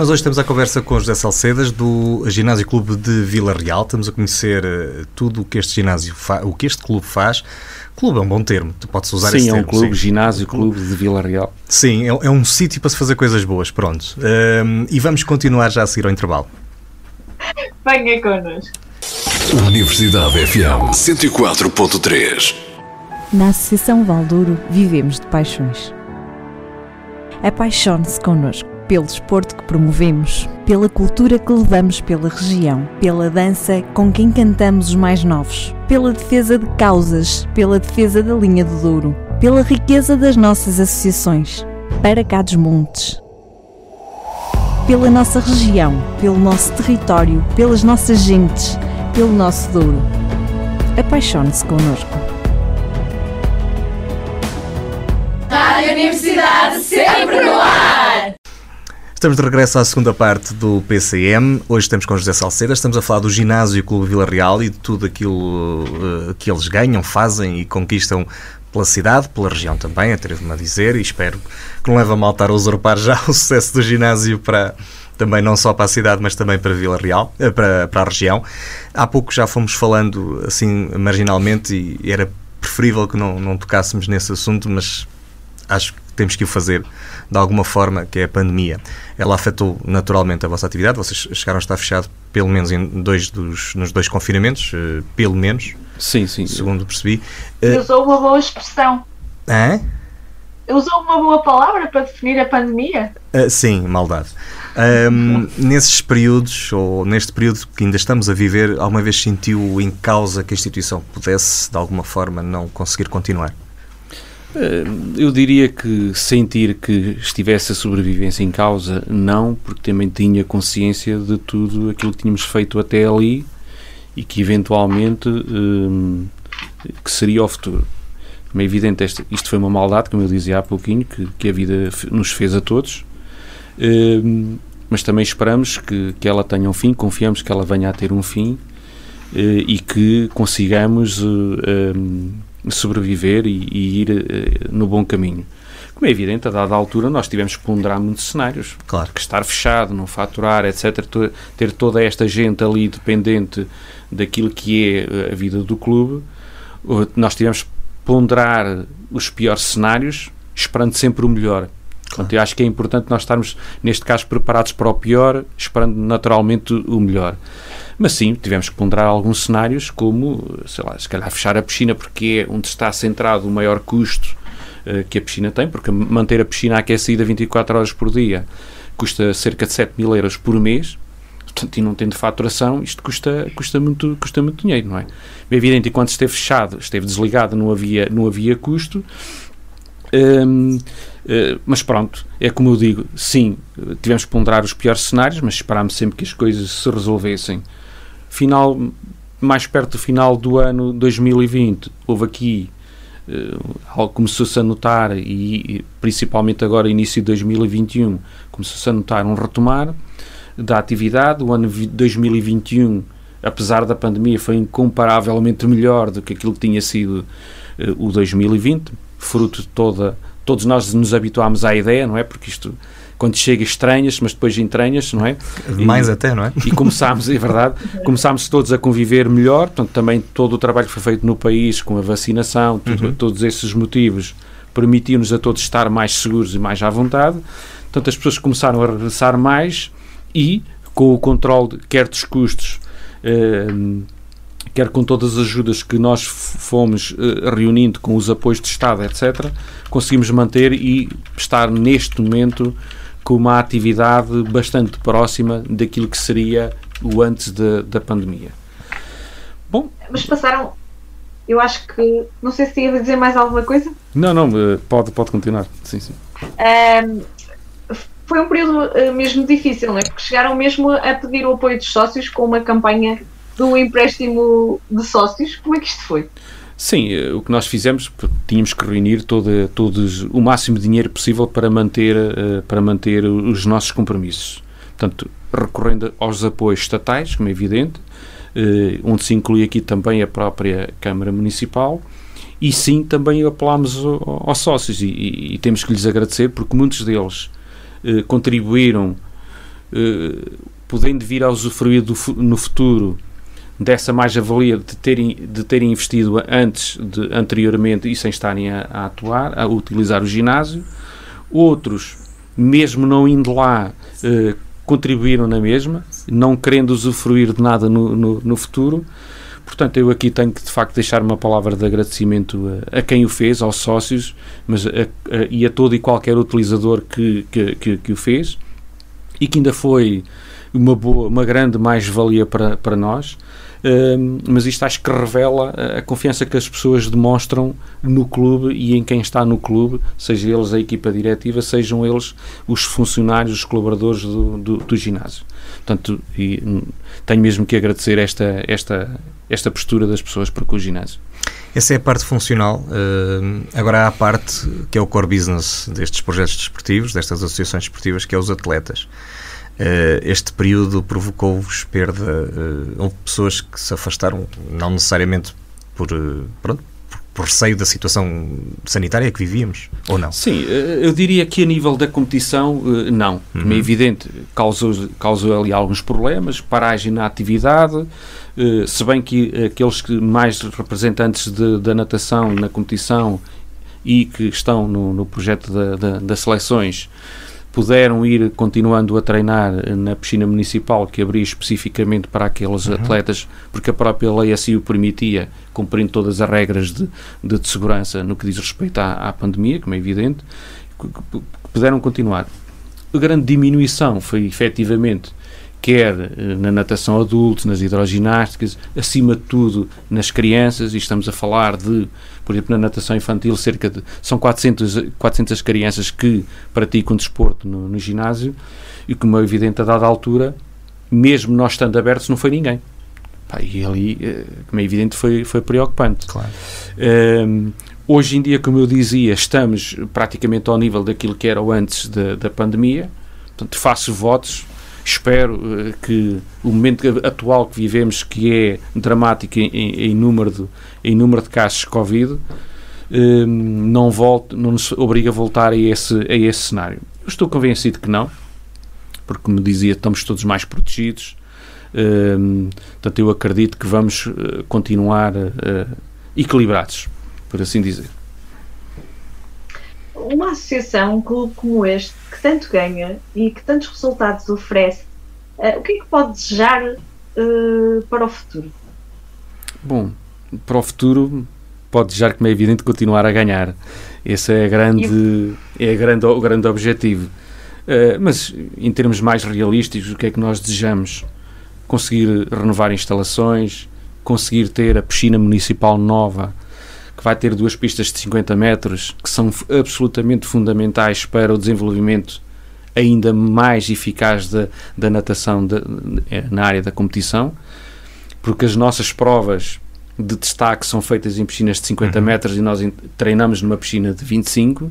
Nós hoje temos a conversa com José Salcedas do Ginásio Clube de Vila Real. Estamos a conhecer uh, tudo o que este ginásio o que este clube faz. Clube é um bom termo, tu podes usar sim, esse é termo. Um clube, sim, ginásio clube de Vila Real. Sim, é, é um sítio para se fazer coisas boas, pronto. Uh, e vamos continuar já a seguir ao intervalo. Venha connosco. Universidade FM 104.3 Na Associação Valdouro vivemos de paixões. Apaixone-se connosco pelo desporto que promovemos, pela cultura que levamos pela região, pela dança com quem cantamos os mais novos, pela defesa de causas, pela defesa da linha do Douro, pela riqueza das nossas associações, para cá dos montes. Pela nossa região, pelo nosso território, pelas nossas gentes, pelo nosso Douro. Apaixone-se connosco. Rádio Universidade sempre no ar! Estamos de regresso à segunda parte do PCM. Hoje estamos com José Salcedo. Estamos a falar do ginásio Clube Vila Real e de tudo aquilo uh, que eles ganham, fazem e conquistam pela cidade, pela região também, atrevo-me a dizer, e espero que não leve a mal estar a usurpar já o sucesso do ginásio para também não só para a cidade, mas também para Vila Real, eh, para, para a região. Há pouco já fomos falando assim marginalmente e era preferível que não, não tocássemos nesse assunto, mas acho que temos que o fazer de alguma forma, que é a pandemia. Ela afetou naturalmente a vossa atividade, vocês chegaram a estar fechados pelo menos em dois dos, nos dois confinamentos, uh, pelo menos. Sim, sim. Segundo percebi. Uh, usou uma boa expressão. Hã? Usou uma boa palavra para definir a pandemia? Uh, sim, maldade. Um, nesses períodos, ou neste período que ainda estamos a viver, alguma vez sentiu em causa que a instituição pudesse, de alguma forma, não conseguir continuar? Eh, eu diria que sentir que estivesse a sobrevivência em causa, não, porque também tinha consciência de tudo aquilo que tínhamos feito até ali e que eventualmente um, que seria o futuro. É evidente, este, isto foi uma maldade, como eu dizia há pouquinho, que, que a vida nos fez a todos, um, mas também esperamos que, que ela tenha um fim, confiamos que ela venha a ter um fim e que consigamos. Uh, um, sobreviver e, e ir uh, no bom caminho. Como é evidente, a dada altura nós tivemos que ponderar muitos cenários. Claro. Que estar fechado, não faturar, etc. Ter toda esta gente ali dependente daquilo que é eh, a vida do clube. Nós tivemos que ponderar os piores cenários, esperando sempre o melhor. Portanto, eu acho que é importante nós estarmos, neste caso, preparados para o pior, esperando naturalmente o melhor. Mas sim, tivemos que ponderar alguns cenários, como, sei lá, se calhar fechar a piscina, porque é onde está centrado o maior custo uh, que a piscina tem, porque manter a piscina aquecida 24 horas por dia custa cerca de 7 mil euros por mês, portanto, e não tendo faturação, isto custa, custa, muito, custa muito dinheiro, não é? É evidente, enquanto esteve fechado, esteve desligado, não havia, não havia custo, um, eh, mas pronto, é como eu digo, sim, tivemos que ponderar os piores cenários, mas esperámos sempre que as coisas se resolvessem. Final, mais perto do final do ano 2020, houve aqui algo começou-se a notar e, principalmente agora início de 2021 começou-se a notar um retomar da atividade, o ano 2021 apesar da pandemia foi incomparavelmente melhor do que aquilo que tinha sido uh, o 2020, fruto de toda todos nós nos habituámos à ideia, não é? Porque isto quando chega estranhas, mas depois entranhas, não é? Mais e, até, não é? E começámos, é verdade, começámos todos a conviver melhor, portanto também todo o trabalho que foi feito no país com a vacinação, tudo, uhum. todos esses motivos permitiu-nos a todos estar mais seguros e mais à vontade, portanto as pessoas começaram a regressar mais e com o controle quer dos custos, eh, quer com todas as ajudas que nós fomos eh, reunindo com os apoios de Estado, etc., conseguimos manter e estar neste momento com uma atividade bastante próxima daquilo que seria o antes de, da pandemia. Bom. Mas passaram. Eu acho que. Não sei se ia dizer mais alguma coisa. Não, não, eh, pode, pode continuar. Sim, sim. Um, foi um período eh, mesmo difícil, não é? Porque chegaram mesmo a pedir o apoio dos sócios com uma campanha do empréstimo de sócios. Como é que isto foi? Sim, eh, o que nós fizemos, tínhamos que reunir todo, todos o máximo de dinheiro possível para manter, eh, para manter os nossos compromissos. Portanto, recorrendo aos apoios estatais, como é evidente, eh, onde se inclui aqui também a própria Câmara Municipal, e sim também apelámos aos sócios e, e, temos que lhes agradecer porque muitos deles contribuíram, podendo vir a usufruir do, no futuro dessa mais-valia de terem, de terem investido antes, de, anteriormente, e sem estarem a, a, atuar, a utilizar o ginásio. Outros, mesmo não indo lá, eh, contribuíram na mesma, não querendo usufruir de nada no, no, no futuro. Portanto, eu aqui tenho que de facto deixar uma palavra de agradecimento a, a quem o fez, aos sócios, mas a, a, e a todo e qualquer utilizador que, que, que, que o fez e que ainda foi uma, boa, uma grande mais-valia para, para nós. Mas isto acho que revela a confiança que as pessoas demonstram no clube e em quem está no clube, seja eles a equipa diretiva, sejam eles os funcionários, os colaboradores do, do, do ginásio. Portanto, hum, tenho mesmo que agradecer esta, esta, esta postura das pessoas para com o ginásio. Essa é a parte funcional. Uh, agora há a parte que é o core business destes projetos desportivos, destas associações desportivas, que é os atletas. Uh, este período provocou-vos perda? Uh, houve pessoas que se afastaram, não necessariamente por, uh, pronto, por, por receio da situação sanitária que vivíamos, ou não? Sim, eu diria que a nível da competição, não. Uhum. É evidente, causou, causou ali alguns problemas, paragem na atividade, se bem que aqueles que mais representantes de, da natação na competição e que estão no, no projeto da, da, das seleções puderam ir continuando a treinar na piscina municipal que abria especificamente para aqueles uhum. atletas, porque a própria lei assim o permitia, cumprindo todas as regras de, de, de segurança no que diz respeito à, à pandemia, como é evidente, que, puderam continuar. A grande diminuição foi efetivamente quer eh, na natação adultos, nas hidroginásticas, acima de tudo nas crianças, e estamos a falar de, por exemplo, na natação infantil, cerca de. são 400, 400 crianças que praticam desporto no, no ginásio, e como é evidente, a dada altura, mesmo nós estando abertos, não foi ninguém. Pá, e ali, eh, como é evidente, foi, foi preocupante. Claro. Um, ehm, hoje em dia, como eu dizia, estamos praticamente ao nível daquilo que era antes da, da pandemia, portanto, faço votos Espero uh, que o momento atual que vivemos, que é dramático em, em, número, de, em número de casos de Covid, uh, não, volte, não nos obrigue a voltar a esse, a esse cenário. Eu estou convencido que não, porque, como dizia, estamos todos mais protegidos. Uh, portanto, eu acredito que vamos uh, continuar equilibrados, por assim dizer uma associação, como este, que tanto ganha e que tantos resultados oferece, uh, o que é que pode desejar uh, para o futuro? Bom, para o futuro pode desejar, como é evidente, continuar a ganhar. Esse é, a grande, é a grande, o grande objetivo. Uh, mas, em termos mais realísticos, o que é que nós desejamos? Conseguir renovar instalações, conseguir ter a piscina municipal nova que vai ter duas pistas de 50 metros, que são absolutamente fundamentais para o desenvolvimento ainda mais eficaz da, da natação de, de, é, na área da competição, porque as nossas provas de destaque são feitas em piscinas de 50 uhum. metros e nós treinamos numa piscina de 25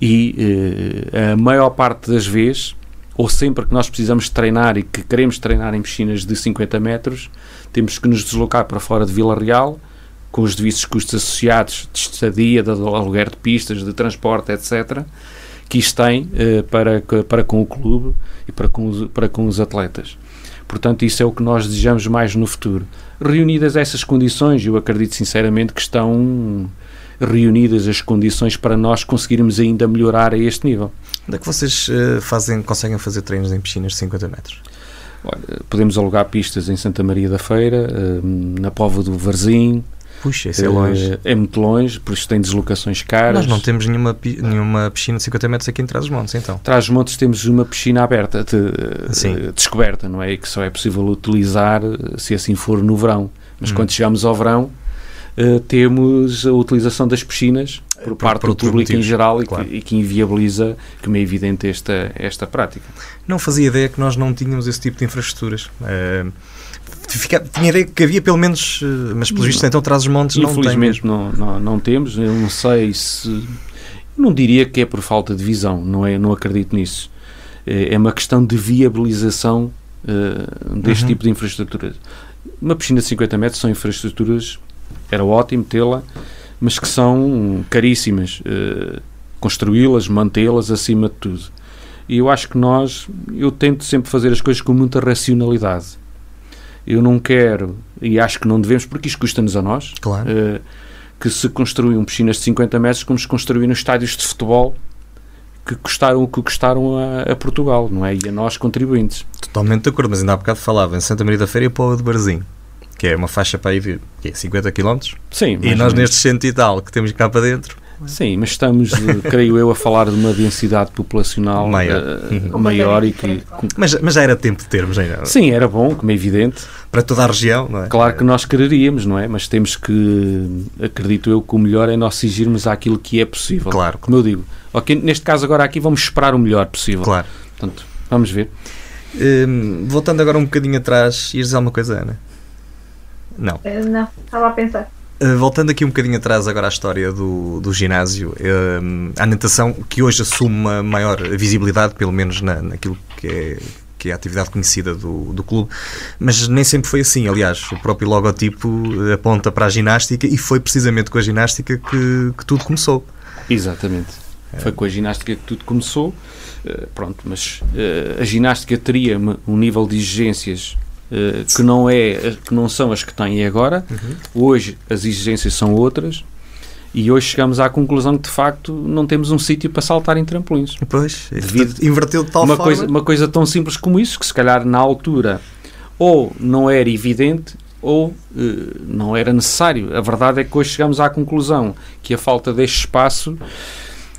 e eh, a maior parte das vezes, ou sempre que nós precisamos treinar e que queremos treinar em piscinas de 50 metros, temos que nos deslocar para fora de Vila Real com os devidos custos associados de estadia, de aluguer de pistas, de transporte, etc., que isto tem eh, para, para com o clube e para com, os, para com os atletas. Portanto, isso é o que nós desejamos mais no futuro. Reunidas essas condições, eu acredito sinceramente que estão reunidas as condições para nós conseguirmos ainda melhorar a este nível. Onde é que vocês uh, fazem, conseguem fazer treinos em piscinas de 50 metros? Olha, podemos alugar pistas em Santa Maria da Feira, uh, na Pova do Varzim, Puxa, isso é longe. É muito longe, por isso tem deslocações caras. Nós não temos nenhuma, nenhuma piscina de 50 metros aqui em Trás-os-Montes, então. Trás-os-Montes temos uma piscina aberta, de, de, descoberta, não é? E que só é possível utilizar se assim for no verão. Mas hum. quando chegamos ao verão, uh, temos a utilização das piscinas por, parte por, por do público motivos. em geral e, claro. que, e, que, inviabiliza, como é evidente, esta, esta prática. Não fazia ideia que nós não tínhamos esse tipo de infraestruturas. Uh, Fica, tinha ideia que havia pelo menos, eh, mas pelos vistos então traz os montes não tem. Infelizmente não, não, não temos, eu não sei se. Não diria que é por falta de visão, não, é, não acredito nisso. É, é uma questão de viabilização uh, deste uhum. tipo de infraestrutura. Uma piscina de 50 metros são infraestruturas, era ótimo tê-la, mas que são caríssimas. Uh, Construí-las, mantê-las acima de tudo. E eu acho que nós, eu tento sempre fazer as coisas com muita racionalidade eu não quero, e acho que não devemos, porque isto custa-nos a nós, claro. uh, que se construam piscinas de 50 metros como se construíram estádios de futebol que custaram o que custaram a, a, Portugal, não é? E a nós contribuintes. Totalmente de acordo, mas ainda há bocado falava em Santa Maria da Feira e Póvoa de Barzinho, que é uma faixa para aí de é, 50 km. Sim. E nós nestes cento e tal que temos cá para dentro. Sim, mas estamos, creio eu, a falar de uma densidade populacional maior, uh, maior e que... Mas, mas já era tempo de termos ainda. Sim, era bom, como é evidente. Para toda a região, não é? Claro que nós quereríamos, não é? Mas temos que, acredito eu, que o melhor é nós exigirmos àquilo que é possível. Claro. Como eu digo. Okay, neste caso agora aqui vamos esperar o melhor possível. Claro. Portanto, vamos ver. Hum, voltando agora um bocadinho atrás, ias dizer alguma coisa, Ana? Não. Eh, não, estava a pensar. Uh, voltando aqui um bocadinho atrás agora à história do, do ginásio, a natação que hoje assume uma maior visibilidade, pelo menos na, naquilo que é, que é a atividade conhecida do, do clube, mas nem sempre foi assim. Aliás, o próprio logotipo aponta para a ginástica e foi precisamente com a ginástica que, que tudo começou. Exatamente. Foi com a ginástica que tudo começou. Pronto, mas a ginástica teria um nível de exigências eh, que, não é, que não são as que têm agora. Uhum. Hoje as exigências são outras. E hoje chegamos à conclusão que de facto não temos um sítio para saltar em trampolins. Pois, devido inverteu de tal uma forma. Coisa, uma coisa tão simples como isso, que se calhar na altura ou não era evidente ou uh, não era necessário. A verdade é que hoje chegamos à conclusão que a falta deste espaço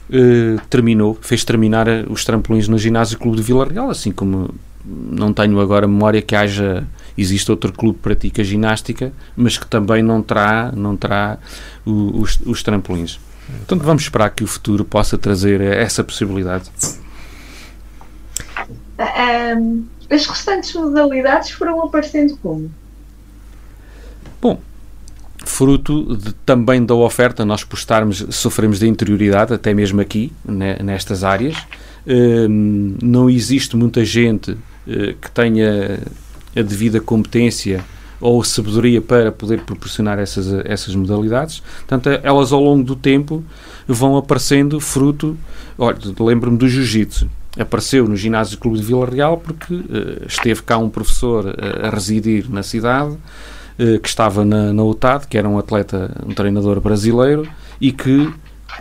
uh, terminou, fez terminar os trampolins no ginásio Clube de Vila Real, assim como não tenho agora memória que haja existe outro clube que pratica ginástica, mas que também não terá, não terá os, os trampolins. Portanto, vamos esperar que o futuro possa trazer essa possibilidade. Um, as restantes modalidades foram aparecendo como? Bom, fruto de, também da oferta, nós por estarmos, sofremos de interioridade, até mesmo aqui, né, nestas áreas. Um, não existe muita gente que tenha a devida competência ou sabedoria para poder proporcionar essas, essas modalidades. Portanto, elas ao longo do tempo vão aparecendo fruto. Olha, lembro-me do jiu-jitsu. Apareceu no ginásio Clube de Vila Real porque uh, esteve cá um professor uh, a residir na cidade uh, que estava na, na UTAD, que era um atleta, um treinador brasileiro e que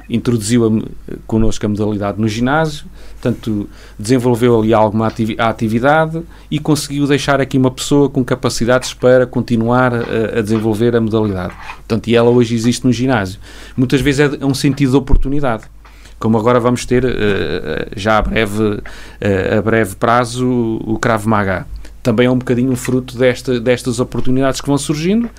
introduziu a, connosco a modalidade no ginásio, portanto, desenvolveu ali alguma atividade e conseguiu deixar aqui uma pessoa com capacidades para continuar a, a, desenvolver a modalidade. Portanto, e ela hoje existe no ginásio. Muitas vezes é, é um sentido de oportunidade. Como agora vamos ter, uh, já a breve, uh, a breve prazo, o Krav Maga. Também é um bocadinho fruto desta, destas oportunidades que vão surgindo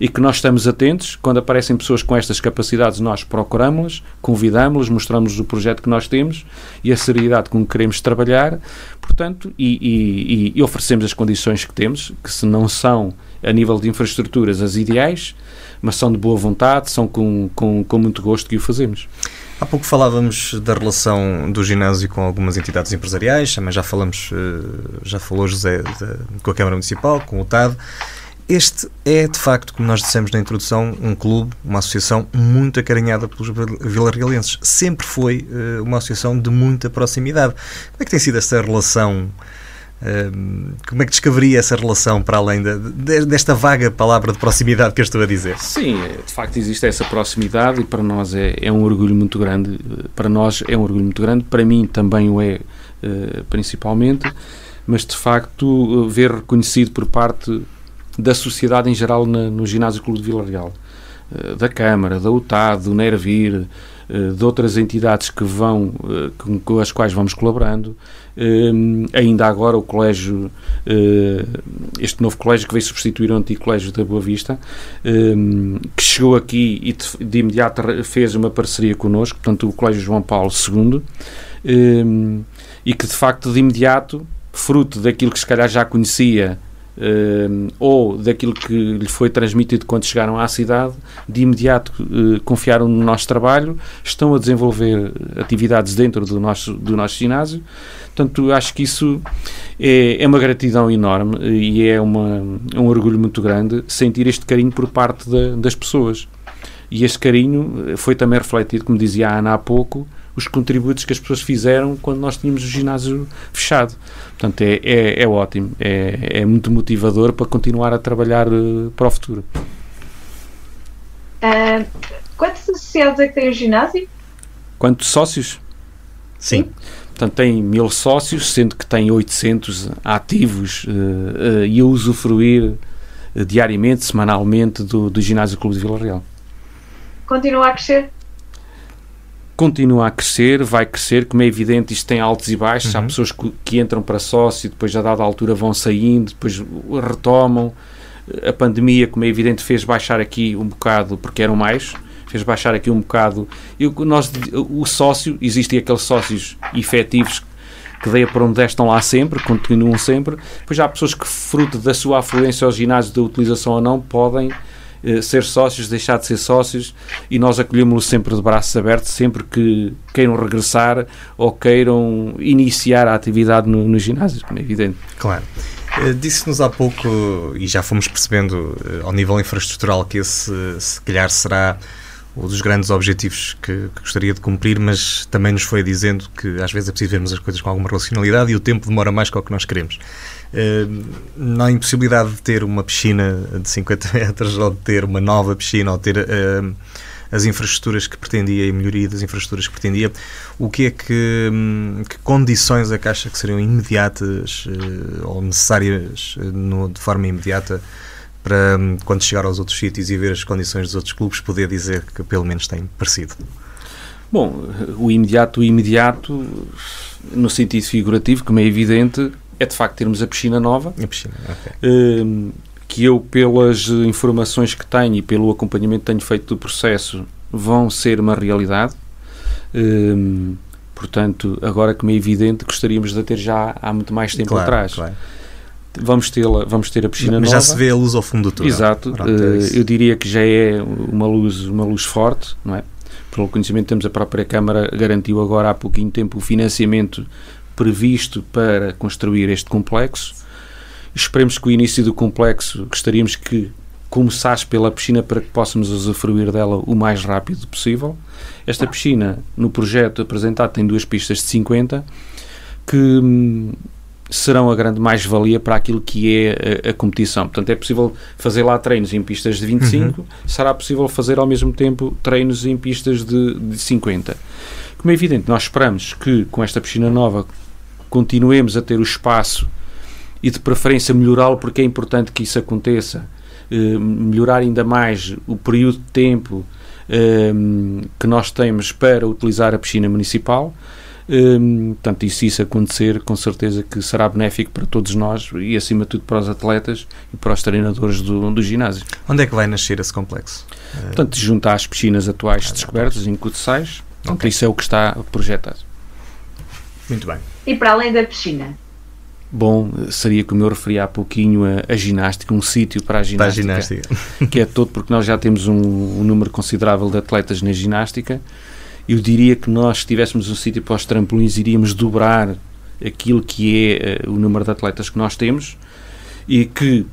e que nós estamos atentos. Quando aparecem pessoas com estas capacidades, nós procuramos-las, convidamos-las, mostramos o projeto que nós temos e a seriedade com que queremos trabalhar, portanto, e, e, e oferecemos as condições que temos, que se não são a nível de infraestruturas as ideais, mas são de boa vontade, são com, com, com muito gosto que o fazemos. Há pouco falávamos da relação do ginásio com algumas entidades empresariais, também já falamos, eh, já falou José com a Câmara Municipal, com o TAD. Este é, de facto, como nós dissemos na introdução, um clube, uma associação muito acarinhada pelos vilarrealenses. Sempre foi uh, uma associação de muita proximidade. Como é que tem sido essa relação? Uh, como é que descreveria essa relação para além de, de, desta vaga palavra de proximidade que eu estou a dizer? Sim, de facto existe essa proximidade e para nós é, é um orgulho muito grande. Para nós é um orgulho muito grande, para mim também o é, principalmente, mas de facto ver reconhecido por parte da sociedade em geral na, no Ginásio Clube de Vila Real. Uh, da Câmara, da UTAD, do Nervir, uh, de outras entidades que vão, uh, com, as quais vamos colaborando. ainda agora o colégio, este novo colégio que veio substituir o antigo colégio da Boa Vista, que chegou aqui e de, de, imediato fez uma parceria connosco, portanto o Colégio João Paulo II, e que de facto de imediato, fruto daquilo que se calhar já conhecia Uh, ou daquilo que lhe foi transmitido quando chegaram à cidade, de imediato uh, confiaram no nosso trabalho, estão a desenvolver atividades dentro do nosso, do nosso ginásio. Portanto, acho que isso é, é uma gratidão enorme e é uma, é um orgulho muito grande sentir este carinho por parte das pessoas. E este carinho foi também refletido, como dizia a Ana há pouco, os contributos que as pessoas fizeram quando nós tínhamos o ginásio fechado. Portanto, é, é, é ótimo, é, é muito motivador para continuar a trabalhar uh, para o futuro. Uh, quantos associados é que tem o ginásio? Quantos sócios? Sim. Portanto, tem mil sócios, sendo que tem 800 ativos uh, uh, e a usufruir diariamente, semanalmente, do, do Ginásio Clube de Vila Real. Continua a crescer? Continua a crescer, vai crescer, como é evidente, isto tem altos e baixos. Uhum. Há pessoas que, que, entram para sócio, depois, a dada altura, vão saindo, depois retomam. A pandemia, como é evidente, fez baixar aqui um bocado, porque eram mais fez baixar aqui um bocado. Eu, nós, o sócio, existem aqueles sócios efetivos que daí para onde estão lá sempre, continuam sempre. Depois há pessoas que, fruto da sua afluência aos ginásios, da utilização ou não, podem eh, ser sócios, deixar de ser sócios e nós acolhemos-los sempre de braços abertos, sempre que queiram regressar ou queiram iniciar a atividade no, no ginásio, como é evidente. Claro. Eh, disse-nos há pouco, e já fomos percebendo eh, ao nível infraestrutural, que esse, se calhar, será um dos grandes objetivos que, que, gostaria de cumprir, mas também nos foi dizendo que às vezes é preciso vermos as coisas com alguma racionalidade e o tempo demora mais que o que nós queremos. Uh, na impossibilidade de ter uma piscina de 50 metros ou de ter uma nova piscina ou ter uh, as infraestruturas que pretendia e melhoria das infraestruturas que pretendia, o que é que, hum, que condições a Caixa que seriam imediatas uh, ou necessárias no, de forma imediata para hum, quando chegar aos outros sítios e ver as condições dos outros clubes poder dizer que pelo menos tem parecido? Bom, o imediato, o imediato, no sentido figurativo, como é evidente, é de facto termos a piscina nova. A piscina, ok. Hum, que eu, pelas informações que tenho e pelo acompanhamento que tenho feito do processo, vão ser uma realidade. Hum, portanto, agora como é evidente, gostaríamos de ter já há muito mais tempo claro, atrás. Claro vamos ter, vamos ter a piscina Mas nova. já se vê a luz ao fundo do túnel. Exato. Pronto, é eu diria que já é uma luz, uma luz forte, não é? Pelo conhecimento temos a própria Câmara garantiu agora há pouquinho tempo o financiamento previsto para construir este complexo. Esperemos que o início do complexo gostaríamos que começasse pela piscina para que possamos usufruir dela o mais rápido possível. Esta piscina, no projeto apresentado, tem duas pistas de 50 que hum, serão a grande mais-valia para aquilo que é a, a, competição. Portanto, é possível fazer lá treinos em pistas de 25, uhum. será possível fazer ao mesmo tempo treinos em pistas de, de 50. Como é evidente, nós esperamos que com esta piscina nova continuemos a ter o espaço e de preferência melhorá-lo, porque é importante que isso aconteça, eh, melhorar ainda mais o período de tempo eh, que nós temos para utilizar a piscina municipal Hum, portanto, e se isso acontecer, com certeza que será benéfico para todos nós e, acima de tudo, para os atletas e para os treinadores do, do ginásio. Onde é que vai nascer esse complexo? Portanto, junto às piscinas atuais ah, descobertas, em Cutsais, okay. isso é o que está projetado. Muito bem. E para além da piscina? Bom, seria como eu referi há pouquinho a, a ginástica, um sítio para a ginástica, para a ginástica. que é todo porque nós já temos um, um número considerável de atletas na ginástica eu diria que nós, se tivéssemos um sítio para os trampolins, iríamos dobrar aquilo que é uh, o número de atletas que nós temos e que,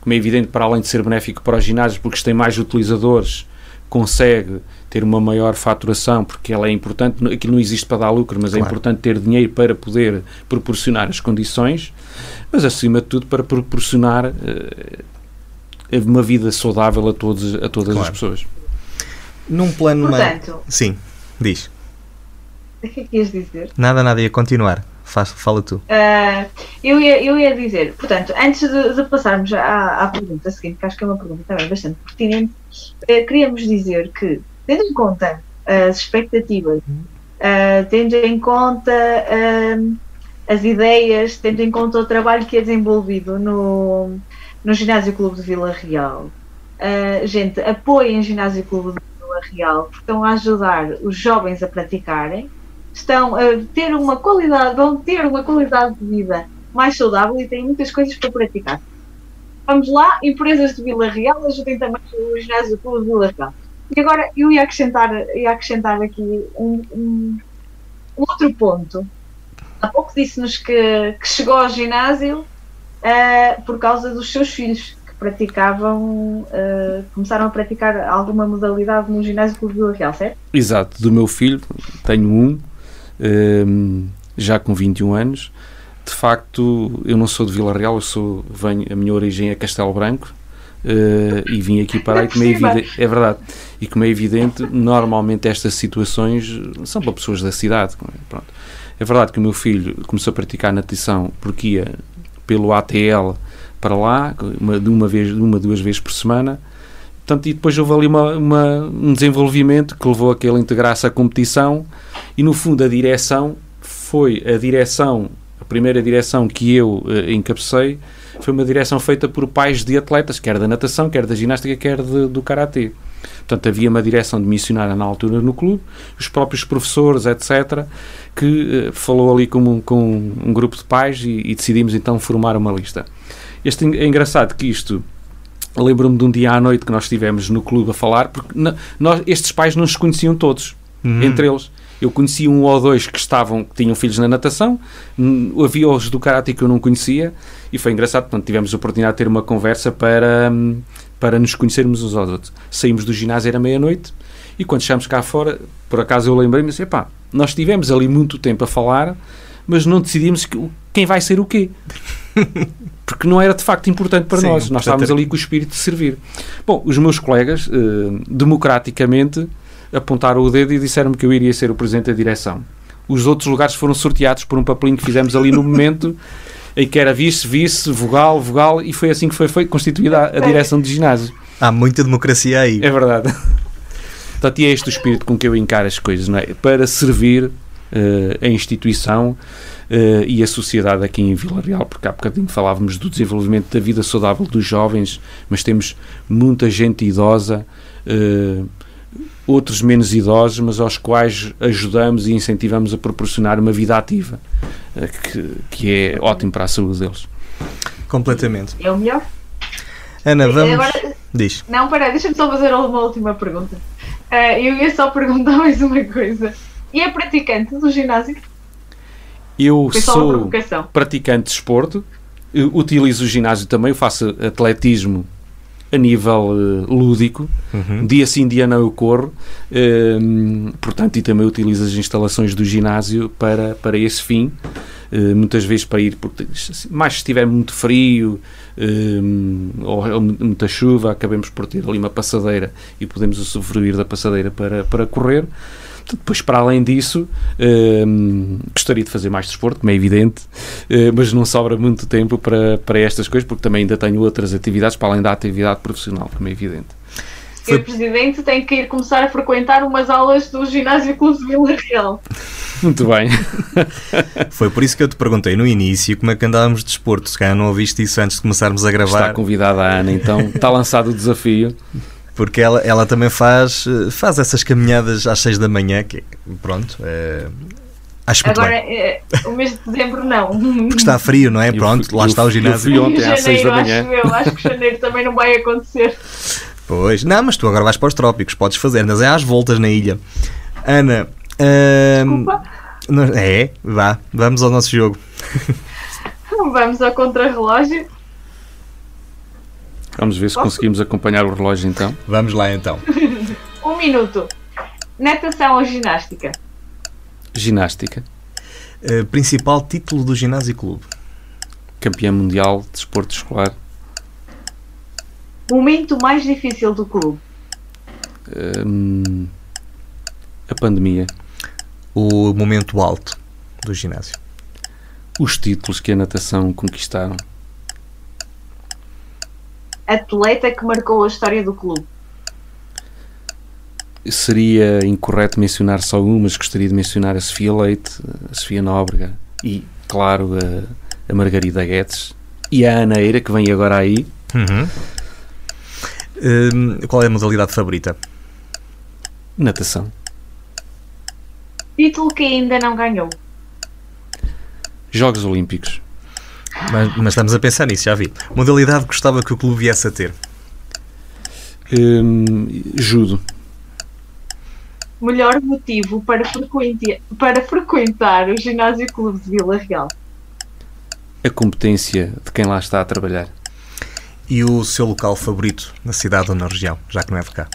como é evidente, para além de ser benéfico para os ginásios, porque tem mais utilizadores, consegue ter uma maior faturação, porque ela é importante, aquilo não existe para dar lucro, mas é claro. é importante ter dinheiro para poder proporcionar as condições, mas acima de tudo para proporcionar uh, uma vida saudável a, todos, a todas claro. as pessoas. Num plano... Portanto, Sim. Diz. O que é que ias dizer? Nada, nada, ia continuar. Faz, fala tu. Uh, eu, ia, eu ia dizer, portanto, antes de, de passarmos à, à, pergunta seguinte, que acho que é uma pergunta também bastante pertinente, uh, queríamos dizer que, tendo em conta as expectativas, uh, tendo em conta as ideias, tendo em conta o trabalho que é desenvolvido no, no Ginásio Clube de Vila Real, gente, apoiem o Ginásio Clube de Real, porque estão a ajudar os jovens a praticarem, estão a ter uma qualidade, vão ter uma qualidade de vida mais saudável e têm muitas coisas para praticar. Vamos lá, empresas de Vila Real, ajudem também o ginásio pelo Vila Real. E agora eu ia acrescentar, ia acrescentar aqui um, um, um outro ponto. Há pouco disse-nos que, que, chegou ao ginásio uh, por causa dos seus filhos praticavam, uh, começaram a praticar alguma modalidade no ginásio Clube Vila Real, certo? Exato, do meu filho, tenho um, uh, já com 21 anos. De facto, eu não sou de Vila Real, eu sou, venho, a minha origem é Castelo Branco, uh, e vim aqui parar e como é evidente, é verdade, e como é evidente, normalmente estas situações são para pessoas da cidade. Pronto. É verdade que o meu filho começou a praticar natação porque ia pelo ATL para lá, uma, de uma vez, uma, duas vezes por semana, Portanto, e depois houve ali uma, uma, um desenvolvimento que levou a que ele integrasse a competição e, no fundo, a direção foi a direção, a primeira direção que eu encabecei, foi uma direção feita por pais de atletas, quer da natação, quer da ginástica, quer de, do karatê. Portanto, havia uma direção de missionária na altura no clube, os próprios professores, etc., que uh, falou ali com, com um grupo de pais e, e decidimos então formar uma lista. Este, é engraçado que isto lembro-me de um dia à noite que nós estivemos no clube a falar, porque nós, estes pais não se conheciam todos, uhum. entre eles. Eu conhecia um ou dois que estavam, que tinham filhos na natação, havia os do karate que eu não conhecia, e foi engraçado, portanto, tivemos a oportunidade de ter uma conversa para, para nos conhecermos uns aos outros. Saímos do ginásio, era meia-noite, e quando chegámos cá fora, por acaso eu lembrei-me assim, pá, nós tivemos ali muito tempo a falar, mas não decidimos quem vai ser o quê. porque não era de facto importante para Sim, nós. Nós estávamos ali com o espírito de servir. Bom, os meus colegas, eh, democraticamente, apontaram o dedo e disseram-me que eu iria ser o presidente da direção. Os outros lugares foram sorteados por um papelinho que fizemos ali no momento em que era vice, vice, vogal, vogal, e foi assim que foi, foi constituída a, a direção de ginásio. Há muita democracia aí. É verdade. Portanto, e é este o espírito com que eu encaro as coisas, não é? Para servir uh, a instituição e a sociedade aqui em Vila Real, porque há bocadinho falávamos do desenvolvimento da vida saudável dos jovens, mas temos muita gente idosa, uh, outros menos idosos, mas aos quais ajudamos e incentivamos a proporcionar uma vida ativa, uh, que, que é ótimo para a saúde deles. Completamente. É o melhor. Ana, vamos. Agora, Diz. Não, peraí, deixa-me só fazer uma última pergunta. Uh, eu ia só perguntar mais uma coisa. E é praticante do ginásio? Eu sou praticante de esporto, utilizo o ginásio também, faço atletismo a nível uh, lúdico, uhum. dia sim, dia não eu corro, uh, portanto, e também utilizo as instalações do ginásio para, para esse fim, uh, muitas vezes para ir, porque, mais se estiver muito frio ou, ou, muita chuva, acabemos por ter ali uma passadeira e podemos usufruir da passadeira para, para correr. Depois, para além disso, uh, gostaria de fazer mais desporto, como é evidente, uh, mas não sobra muito tempo para, para estas coisas, porque também ainda tenho outras atividades para além da atividade profissional, como é evidente. Foi... O Presidente tem que ir começar a frequentar umas aulas do Ginásio Clube de Vila Real. Muito bem. Foi por isso que eu te perguntei no início como é que andávamos de desporto. Se calhar não ouviste isso antes de começarmos a gravar. Está convidada a Ana, então está lançado o desafio porque ela, ela também faz, faz essas caminhadas às 6 da manhã, que pronto, é, acho muito Agora, bem. É, o mês de dezembro não. Porque está frio, não é? Pronto, lá está o ginásio. Eu fui ontem às 6 da manhã. Acho, eu, acho que janeiro também não vai acontecer. Pois, não, mas tu agora vais para os trópicos, podes fazer, mas é às voltas na ilha. Ana, é, vá, vamos ao nosso jogo. Vamos ao contrarrelógio. Vamos ver se Posso? conseguimos acompanhar o relógio então. Vamos lá então. um minuto. Natação ou ginástica? Ginástica. Uh, principal título do Ginásio Clube? Campeão mundial de desporto escolar. Momento mais difícil do clube? Uh, a pandemia. O momento alto do ginásio? Os títulos que a natação conquistaram atleta que marcou a história do clube? Seria incorreto mencionar só uma, mas gostaria de mencionar a Sofia Leite, a Sofia Nóbrega e, claro, a, a Margarida Guedes e a Ana Eira, que vem agora aí. Uhum. Hum, qual é a modalidade favorita? Natação. Título que ainda não ganhou? Jogos Olímpicos. Mas, mas, estamos a pensar nisso, já vi. Modalidade que gostava que o clube viesse a ter? Hum, judo. Melhor motivo para, frequentar, para frequentar o Ginásio Clube de Vila Real? A competência de quem lá está a trabalhar. E o seu local favorito na cidade ou na região, já que não é de cá?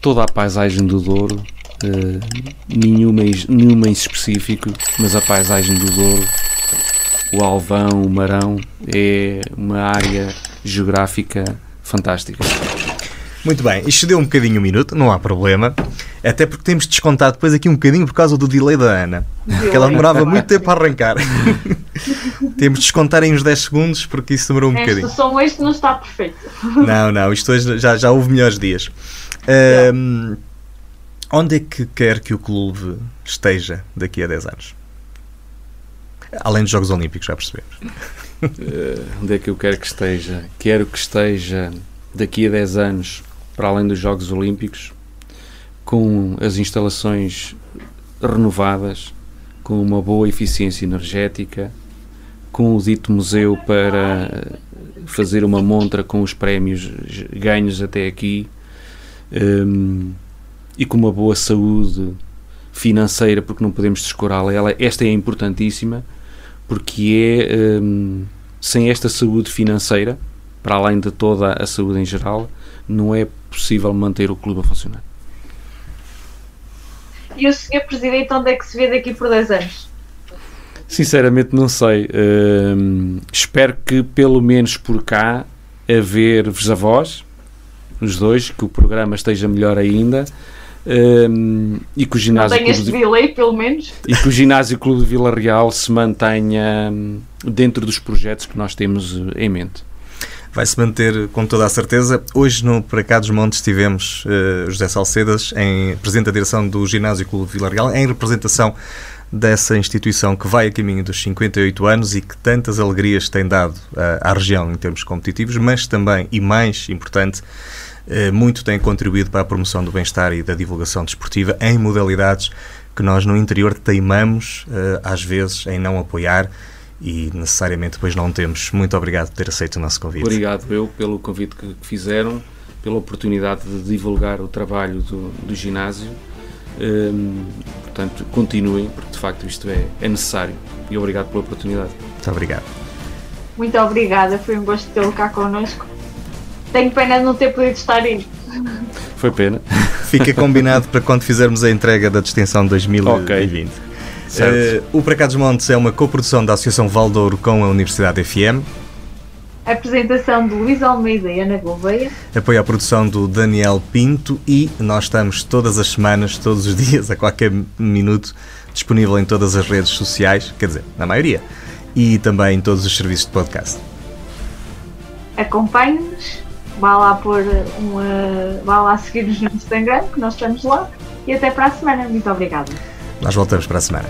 Toda a paisagem do Douro, uh, nenhuma, nenhuma em específico, mas a paisagem do Douro o Alvão, o Marão, é uma área geográfica fantástica. Muito bem, isto deu um bocadinho um minuto, não há problema. Até porque temos descontado depois aqui um bocadinho por causa do delay da Ana. Que ela demorava muito tempo a arrancar. temos de descontar em uns 10 segundos porque isso demorou um este bocadinho. som hoje não está perfeito. Não, não, isto hoje já, já houve melhores dias. Um, onde é que quer que o clube esteja daqui a 10 anos? Além dos Jogos Olímpicos, já percebemos. Uh, onde é que eu quero que esteja? Quero que esteja daqui a 10 anos, para além dos Jogos Olímpicos, com as instalações renovadas, com uma boa eficiência energética, com o dito museu para fazer uma montra com os prémios ganhos até aqui um, e com uma boa saúde financeira, porque não podemos descurá-la. Esta é importantíssima, porque é um, sem esta saúde financeira, para além de toda a saúde em geral, não é possível manter o clube a funcionar. E o Sr. Presidente, onde é que se vê daqui por 10 anos? Sinceramente, não sei. Uh, espero que, pelo menos por cá, a ver-vos a vós, os dois, que o programa esteja melhor ainda. E que o ginásio não este de... delay, pelo menos. E que o Ginásio Clube de Vila Real se mantenha hum, dentro dos projetos que nós temos eh, em mente vai se manter com toda a certeza. Hoje no Para Cá dos Montes tivemos uh, José Salcedas, em Presidente da Direção do Ginásio Clube Vila Real, em representação dessa instituição que vai a caminho dos 58 anos e que tantas alegrias tem dado uh, à região em termos competitivos, mas também, e mais importante, muito tem contribuído para a promoção do bem-estar e da divulgação desportiva em modalidades que nós no interior teimamos, às vezes, em não apoiar e necessariamente depois não temos. Muito obrigado por ter aceito o nosso convite. Obrigado eu pelo convite que fizeram, pela oportunidade de divulgar o trabalho do, do ginásio. Hum, portanto, continuem, porque de facto isto é, é necessário. E obrigado pela oportunidade. Muito obrigado. Muito obrigada, foi um gosto tê-lo cá connosco. Tenho pena de não ter podido estar aí. Foi pena. Fica combinado para quando fizermos a entrega da distinção 2020. Okay. Uh, o Para Cá dos Montes é uma coprodução da Associação Valdouro com a Universidade FM. Apresentação de Luís Almeida e Ana Gouveia. Apoio à produção do Daniel Pinto e nós estamos todas as semanas, todos os dias, a qualquer minuto, disponível em todas as redes sociais, quer dizer, na maioria, e também em todos os serviços de podcast. Acompanhe-nos, vá lá pôr uma. vá lá seguir-nos no Instagram, que nós estamos lá, e até para a semana. Muito obrigada. Nós voltamos para a semana.